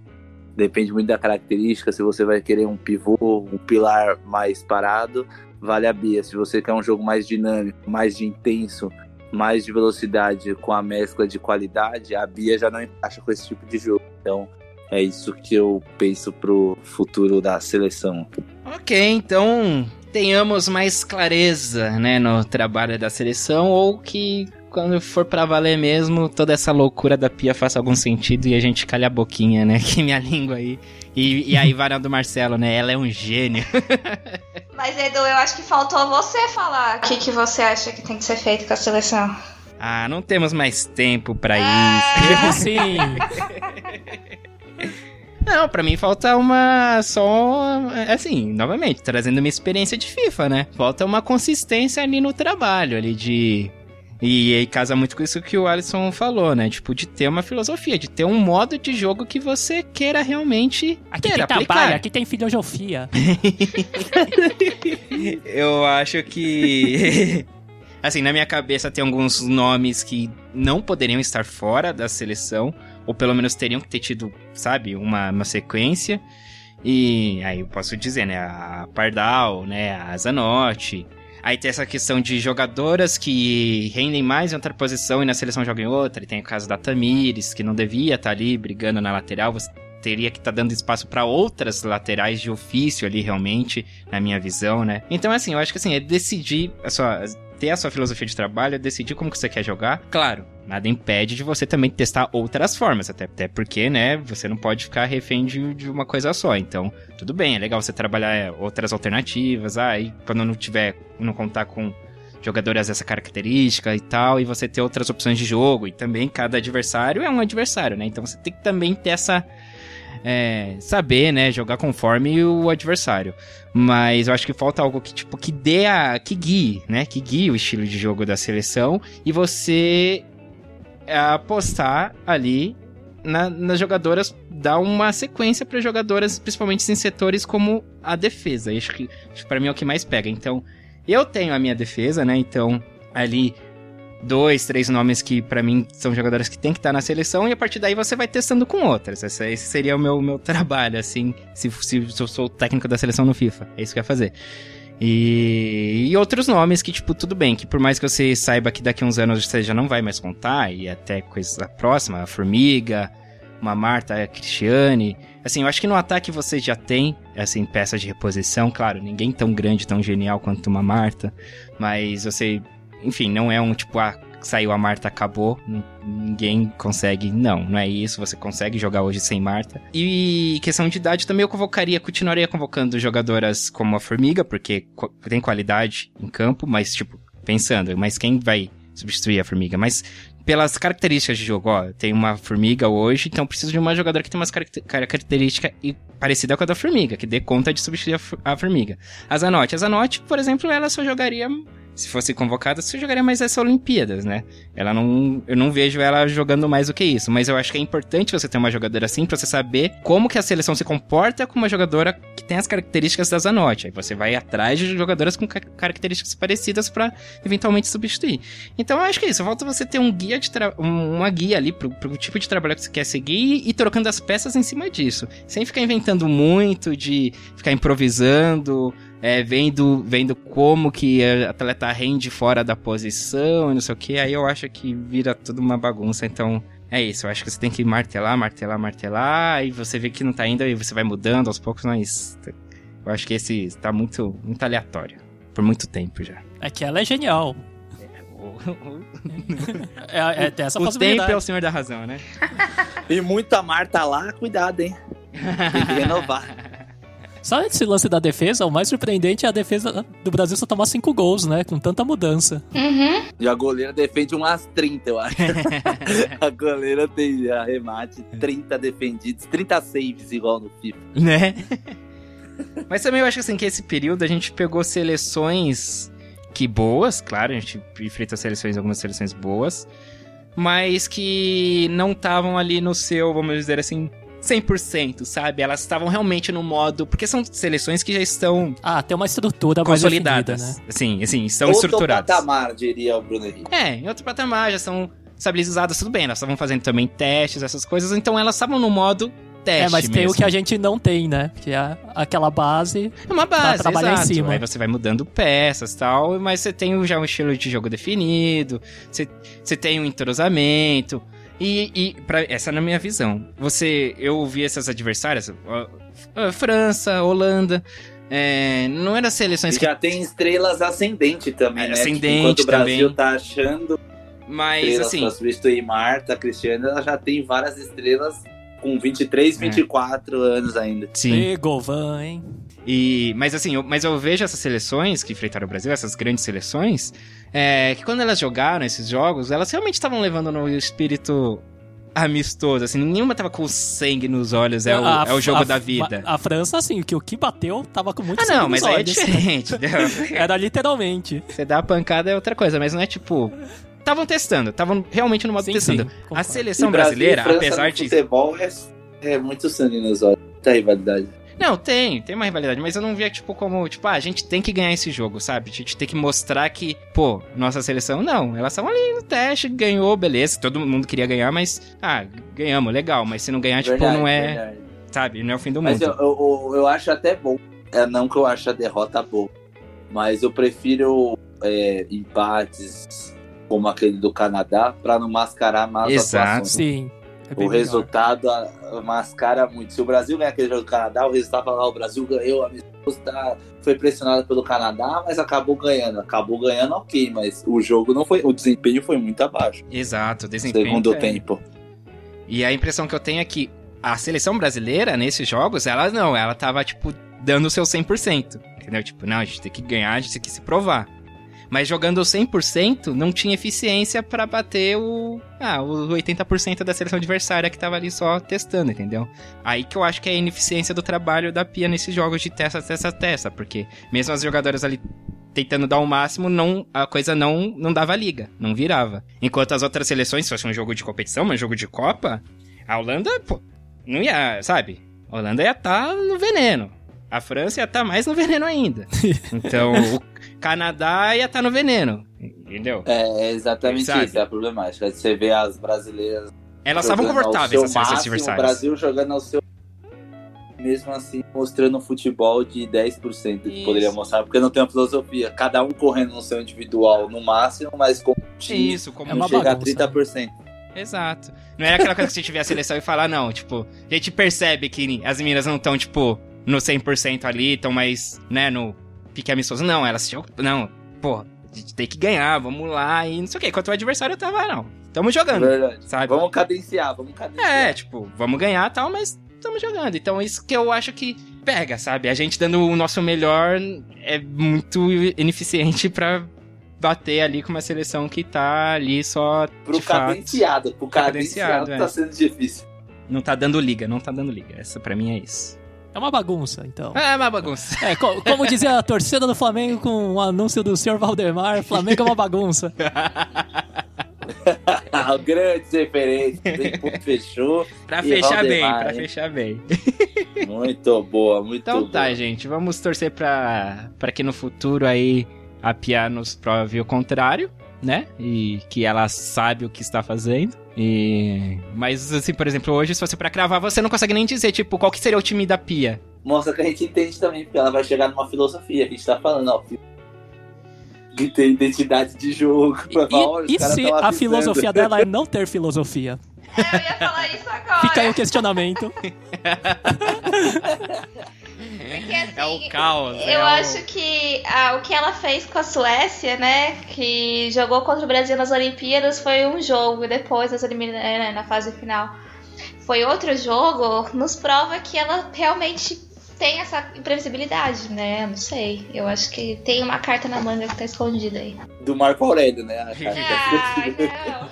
Depende muito da característica. Se você vai querer um pivô, um pilar mais parado, vale a Bia. Se você quer um jogo mais dinâmico, mais de intenso, mais de velocidade, com a mescla de qualidade, a Bia já não encaixa com esse tipo de jogo. Então, é isso que eu penso pro futuro da seleção. Ok, então tenhamos mais clareza, né, no trabalho da seleção ou que quando for para valer mesmo, toda essa loucura da pia faça algum sentido e a gente calha a boquinha, né? Que minha língua aí. E, e aí, Varão do Marcelo, né? Ela é um gênio. Mas, Edu, eu acho que faltou você falar o que, que você acha que tem que ser feito com a seleção. Ah, não temos mais tempo para ah. isso. Sim. Não, para mim falta uma só assim, novamente, trazendo uma experiência de FIFA, né? Falta uma consistência ali no trabalho, ali de e aí casa muito com isso que o Alisson falou, né? Tipo, de ter uma filosofia, de ter um modo de jogo que você queira realmente aqui ter, tem aplicar. trabalho, aqui tem filosofia. Eu acho que assim, na minha cabeça tem alguns nomes que não poderiam estar fora da seleção, ou pelo menos teriam que ter tido, sabe, uma, uma sequência. E aí eu posso dizer, né, a Pardal, né, a Zanotti, Aí tem essa questão de jogadoras que rendem mais em outra posição e na seleção jogam em outra. E tem o caso da Tamires, que não devia estar tá ali brigando na lateral. Você teria que estar tá dando espaço para outras laterais de ofício ali, realmente, na minha visão, né? Então, assim, eu acho que assim, é decidir a sua, ter a sua filosofia de trabalho, é decidir como que você quer jogar. Claro, nada impede de você também testar outras formas, até, até porque, né, você não pode ficar refém de, de uma coisa só. Então, tudo bem, é legal você trabalhar é, outras alternativas, aí ah, quando não tiver, não contar com jogadores dessa característica e tal, e você ter outras opções de jogo, e também cada adversário é um adversário, né? Então você tem que também ter essa. É, saber, né, jogar conforme o adversário. Mas eu acho que falta algo que, tipo, que dê a. que guie, né? Que guie o estilo de jogo da seleção e você apostar ali na, nas jogadoras, dar uma sequência para jogadoras, principalmente em setores como a defesa. Acho que, acho que para mim é o que mais pega. Então, eu tenho a minha defesa, né? Então, ali dois, três nomes que para mim são jogadoras que tem que estar na seleção e a partir daí você vai testando com outras. Esse, seria o meu, meu trabalho, assim, se, se, se eu sou o técnico da seleção no FIFA. É isso que eu ia fazer. E, e, outros nomes que, tipo, tudo bem, que por mais que você saiba que daqui a uns anos você já não vai mais contar, e até coisa próxima, a Formiga, uma Marta, a Cristiane. Assim, eu acho que no ataque você já tem, assim, peças de reposição, claro, ninguém tão grande, tão genial quanto uma Marta, mas você, enfim, não é um tipo, ah, saiu a Marta, acabou. Ninguém consegue. Não, não é isso. Você consegue jogar hoje sem Marta. E questão de idade também eu convocaria, continuaria convocando jogadoras como a Formiga, porque tem qualidade em campo, mas, tipo, pensando, mas quem vai substituir a Formiga? Mas pelas características de jogo, ó, tem uma Formiga hoje, então preciso de uma jogadora que tem umas características parecida com a da Formiga, que dê conta de substituir a Formiga. A Zanotti. A Zanotti, por exemplo, ela só jogaria se fosse convocada, você jogaria mais essa Olimpíadas, né? Ela não. Eu não vejo ela jogando mais do que isso. Mas eu acho que é importante você ter uma jogadora assim pra você saber como que a seleção se comporta com uma jogadora tem as características da Zanotti. Aí você vai atrás de jogadoras com características parecidas para eventualmente substituir. Então eu acho que é isso. Falta você ter um guia de uma guia ali pro, pro tipo de trabalho que você quer seguir e, e trocando as peças em cima disso. Sem ficar inventando muito, de ficar improvisando é, vendo, vendo como que a atleta rende fora da posição e não sei o que, aí eu acho que vira tudo uma bagunça. Então, é isso, eu acho que você tem que martelar, martelar, martelar, e você vê que não tá indo, e você vai mudando aos poucos, mas eu acho que esse tá muito, muito aleatório. Por muito tempo já. É que ela é genial. é, é, tem essa o possibilidade. tempo é o senhor da razão, né? E muita Marta lá, cuidado, hein? Tem que renovar. Só esse lance da defesa, o mais surpreendente é a defesa do Brasil só tomar cinco gols, né? Com tanta mudança. Uhum. E a goleira defende umas 30, eu acho. a goleira tem arremate, 30 defendidos, 30 saves igual no FIFA. Né? Mas também eu acho assim que esse período a gente pegou seleções que boas, claro, a gente enfrentou seleções, algumas seleções boas, mas que não estavam ali no seu, vamos dizer assim, 100%, sabe? Elas estavam realmente no modo. Porque são seleções que já estão Ah, tem uma estrutura mais consolidadas. definida, né? Assim, assim, estão Outro estruturadas. patamar, diria o Bruno Henrique. É, em outro patamar, já são estabilizadas, tudo bem. Elas estavam fazendo também testes, essas coisas, então elas estavam no modo teste. É, mas tem mesmo. o que a gente não tem, né? Que é aquela base. É uma base, trabalhar em exato. cima. Aí você vai mudando peças e tal, mas você tem já um estilo de jogo definido, você, você tem um entrosamento. E, e pra, essa é na minha visão. Você, eu vi essas adversárias, França, Holanda, é, não eram seleções E que. já tem estrelas ascendente também, É, né? ascendente Tipo, enquanto o Brasil também. tá achando Mas estrelas assim, pra substituir Marta, Cristiano, ela já tem várias estrelas com 23, 24 anos ainda. sim. E Govan, hein? E, mas assim, eu, mas eu vejo essas seleções que enfrentaram o Brasil, essas grandes seleções, é, que quando elas jogaram esses jogos, elas realmente estavam levando no espírito amistoso, assim, nenhuma tava com sangue nos olhos, é o, A- é o jogo a- da vida. A, França, assim, que o que bateu tava com muito ah, sangue não, nos mas aí é olhos. diferente, entendeu? Era literalmente. Você dá a pancada é outra coisa, mas não é tipo... Estavam testando, estavam realmente no modo Sim, testando. sim, a seleção E Brasil brasileira, França apesar de... futebol é, é muito sangue nos olhos. Muita rivalidade. Não, tem, tem uma rivalidade, mas eu não via, tipo, como, tipo, ah, a gente tem que ganhar esse jogo, sabe? A gente tem que mostrar que, pô, nossa seleção, não, elas estavam ali no teste, ganhou, beleza, todo mundo queria ganhar, mas, ah, ganhamos, legal, mas se não ganhar, tipo, Verdade, não é, verdade. sabe, não é o fim do Mas mundo. eu, eu, eu acho até bom. É, não que eu acho a derrota boa. Mas eu prefiro é, empates como aquele do Canadá pra não mascarar mais Exato. atuações. Sim. É O resultado a- a mascara muito. Se o Brasil ganhar aquele jogo do Canadá, o resultado fala, ah, o Brasil ganhou, a amistoso tá, foi pressionado pelo Canadá, mas acabou ganhando. Acabou ganhando, ok, mas o jogo não foi. O desempenho foi muito abaixo. Exato, o desempenho. Segundo é- tempo. E a impressão que eu tenho é que a seleção brasileira, nesses jogos, ela não, ela tava, tipo, dando o seu 100%. Entendeu? Tipo, não, a gente tem que ganhar, a gente tem que se provar. Mas jogando o 100%, não tinha eficiência pra bater o. Ah, o 80% da seleção adversária que tava ali só testando, entendeu? Aí que eu acho que é a ineficiência do trabalho da Pia nesses jogos de testa, testa, testa. Porque mesmo as jogadoras ali tentando dar o máximo, não, a coisa não, não dava liga, não virava. Enquanto as outras seleções, se fosse um jogo de competição, um jogo de Copa, a Holanda, pô, não ia, sabe? A Holanda ia estar no veneno. A França ia estar mais no veneno ainda. Então, Canadá ia estar no veneno. Entendeu? É, é exatamente Sabe? isso, é a problemática. Você vê as brasileiras. Elas estavam confortáveis, seu as seleções máximo, O adversárias. Brasil jogando ao seu. Mesmo assim, mostrando um futebol de 10% que Isso. poderia mostrar, porque não tem uma filosofia. Cada um correndo no seu individual no máximo, mas com time Isso, como É não chega bagunça. a 30%. Exato. Não era aquela coisa que você tiver a seleção e falar, não, tipo, a gente percebe que as meninas não estão, tipo, no 100% ali, estão mais, né, no pique amistoso. Não, elas tinham, não, pô, a gente tem que ganhar, vamos lá, e não sei o quê. Enquanto o adversário tava, "Ah, não, tamo jogando, Verdade. sabe? Vamos cadenciar, vamos cadenciar. É, tipo, vamos ganhar e tal, mas estamos jogando. Então isso que eu acho que pega, sabe? A gente dando o nosso melhor é muito ineficiente pra bater ali com uma seleção que tá ali só Pro de fato, cadenciado, pro Cadenciado, cadenciado, é. tá sendo difícil. não tá dando liga, não tá dando liga. Essa pra mim é isso. É uma bagunça, então. É uma bagunça. É, co- como dizia a torcida do Flamengo com o anúncio do senhor Valdemar, Flamengo é uma bagunça. Grandes referências, fechou. Pra fechar Valdemar, bem, pra hein? fechar bem. Muito boa, muito Então boa. tá, gente, vamos torcer pra, pra que no futuro aí a Pia nos prove o contrário, né? E que ela sabe o que está fazendo. E... Mas, assim, por exemplo, hoje, se fosse pra cravar, você não consegue nem dizer, tipo, qual que seria o time da Pia. Mostra que a gente entende também, porque ela vai chegar numa filosofia. A gente tá falando, ó. De ter identidade de jogo. E, Vai falar, "Olha, os e caras se a avisando." filosofia dela é não ter filosofia? É, eu ia falar isso agora. Fica aí o questionamento. Porque, assim, É o caos. Eu é o- acho que ah, o que ela fez com a Suécia, né? Que jogou contra o Brasil nas Olimpíadas foi um jogo e depois das elimina- eh, na fase final foi outro jogo, nos prova que ela realmente tem essa imprevisibilidade, né? Não sei. Eu acho que tem uma carta na manga que tá escondida aí. Do Marco Aurélio, né? A carta. Ah, não.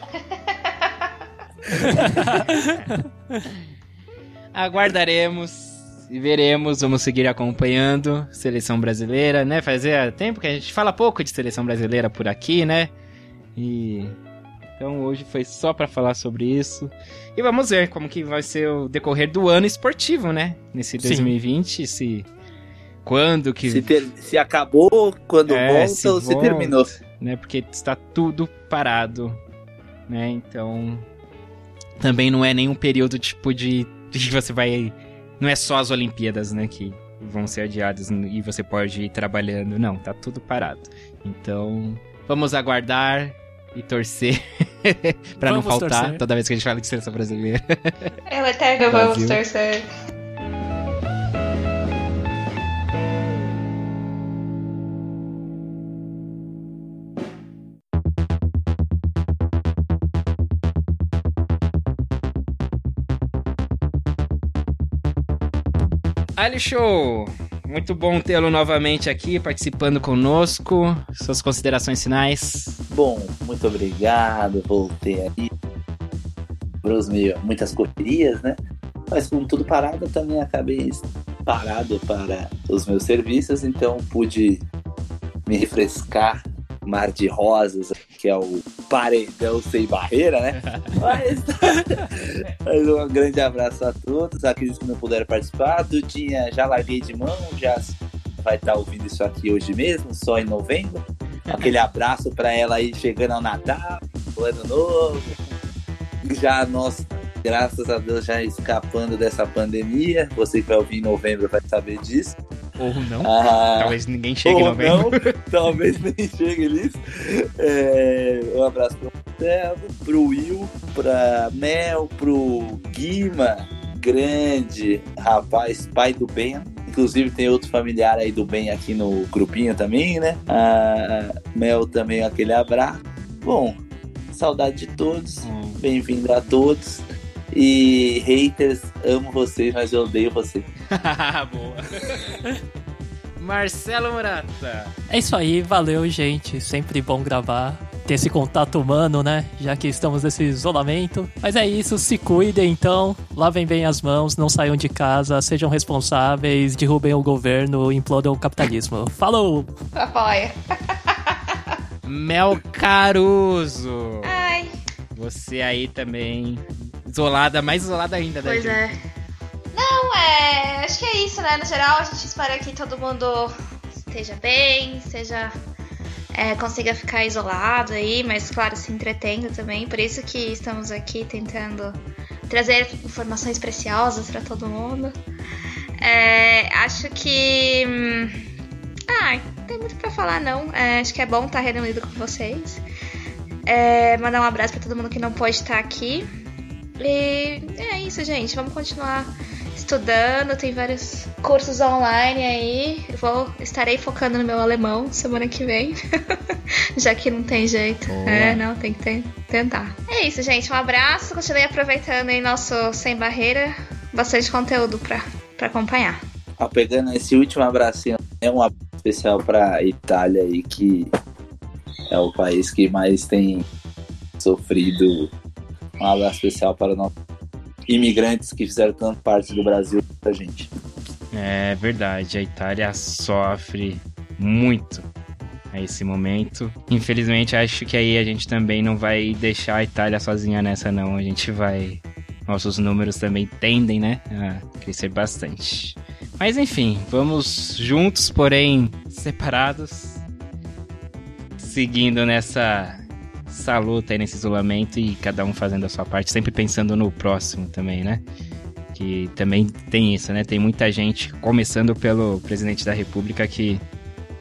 Aguardaremos e veremos, vamos seguir acompanhando seleção brasileira, né? Fazia tempo que a gente fala pouco de seleção brasileira por aqui, né? E então hoje foi só pra falar sobre isso. E vamos ver como que vai ser o decorrer do ano esportivo, né? Nesse Sim. 2020, se quando que, Se, ter- se acabou, quando É, volta se ou se volta. terminou. né? Porque está tudo parado, né? Então também não é nenhum período tipo de de que você vai não é só as Olimpíadas, né, que vão ser adiadas e você pode ir trabalhando. Não, tá tudo parado. Então, vamos aguardar e torcer pra não Vamos faltar torcer. toda vez que a gente fala de seleção brasileira. Ela eterna, vamos Brasil. torcer. Ali Show! Muito bom tê-lo novamente aqui participando conosco. Suas considerações finais. Bom, muito obrigado. Voltei aí. Meio, muitas correrias, né? Mas com tudo parado, eu também acabei parado para os meus serviços, então pude me refrescar. Mar de Rosas, que é o paredão sem barreira, né? Mas um grande abraço a todos, aqueles que não puderam participar. Dudinha, já larguei de mão, já vai estar ouvindo isso aqui hoje mesmo, só em novembro. Aquele abraço para ela aí chegando ao Natal, o ano novo. Já nós, graças a Deus, já escapando dessa pandemia. Você que vai ouvir em novembro vai saber disso. Ou não. Ah, Talvez ninguém chegue em ou novembro. não, talvez nem chegue nisso. É, um abraço pro Marcelo, pro Will, pra Mel, pro Guima, grande rapaz, pai do Ben. Inclusive tem outro familiar aí do bem aqui no grupinho também, né? A Mel também aquele abraço. Bom, saudade de todos. Hum. Bem-vindo a todos. E haters, amo vocês, mas eu odeio vocês. Boa. Marcelo Murata. É isso aí, valeu, gente. Sempre bom gravar. Ter esse contato humano, né? Já que estamos nesse isolamento. Mas é isso, se cuidem então. Lavem bem as mãos, não saiam de casa, sejam responsáveis, derrubem o governo, implodam o capitalismo. Falou! Apoia. Mel Caruso. Ai, Você aí também. Isolada, mais isolada ainda, né? pois é. Não, é. Acho que é isso, né? No geral, a gente espera que todo mundo esteja bem, seja. é, consiga ficar isolado aí, mas claro, se entretendo também. Por isso que estamos aqui tentando trazer informações preciosas para todo mundo. É, acho que. hum, Ah, não tem muito pra falar, não. É, acho que é bom estar reunido com vocês. É, mandar um abraço pra todo mundo que não pôde estar aqui. E é isso, gente. Vamos continuar estudando. Tem vários cursos online aí. Eu vou estarei focando no meu alemão semana que vem. Já que não tem jeito. Boa. É, não, tem que ten- tentar. É isso, gente. Um abraço. Continue aproveitando aí nosso Sem Barreira. Bastante conteúdo pra, pra acompanhar. Ó, pegando esse último abracinho, é um abraço especial para Itália aí, que é o país que mais tem sofrido. Um abraço especial para os nossos imigrantes que fizeram tanto parte do Brasil pra gente. É verdade, a Itália sofre muito a esse momento. Infelizmente, acho que aí a gente também não vai deixar a Itália sozinha nessa, não. A gente vai. Nossos números também tendem, né? A crescer bastante. Mas enfim, vamos juntos, porém separados. Seguindo nessa essa luta aí nesse isolamento e cada um fazendo a sua parte, sempre pensando no próximo também, né? Que também tem isso, né? Tem muita gente, começando pelo presidente da república, que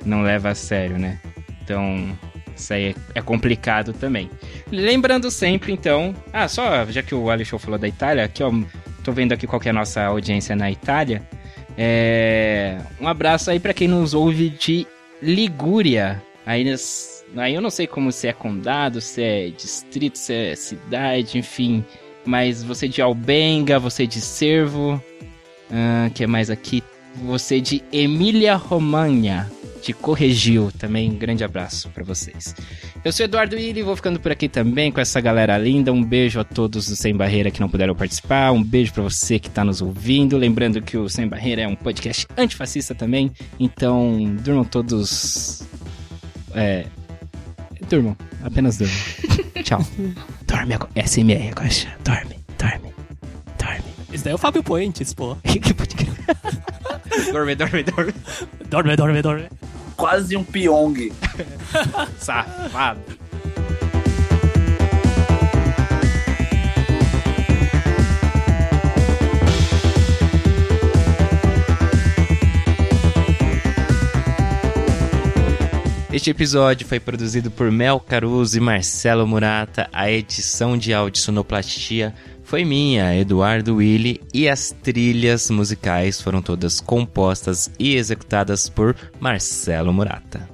não leva a sério, né? Então, Isso aí é complicado também. Lembrando sempre, então. Ah, só, já que o Alexandre falou da Itália, aqui, ó. Tô vendo aqui qual é a nossa audiência na Itália. É... Um abraço aí para quem nos ouve de Ligúria. Aí, nas... aí eu não sei como se é condado, se é distrito, se é cidade, enfim. Mas você de Albenga, você de Cervo. Uh, que é mais aqui? Você de Emília Romagna te corrigiu também. Um grande abraço para vocês. Eu sou Eduardo Willi, vou ficando por aqui também com essa galera linda. Um beijo a todos do Sem Barreira que não puderam participar. Um beijo para você que tá nos ouvindo. Lembrando que o Sem Barreira é um podcast antifascista também. Então, durmam todos. É. Durmam. Apenas durmam. Tchau. Dorme agora. SMR agora. Dorme, dorme, dorme. Isso daí é o Fábio Puentes, pô. dorme, dorme, dorme. Dorme, dorme, dorme quase um Pyong. Safado. Este episódio foi produzido por Mel Caruso e Marcelo Murata. A edição de áudio sonoplastia foi minha, Eduardo Willi, e as trilhas musicais foram todas compostas e executadas por Marcelo Murata.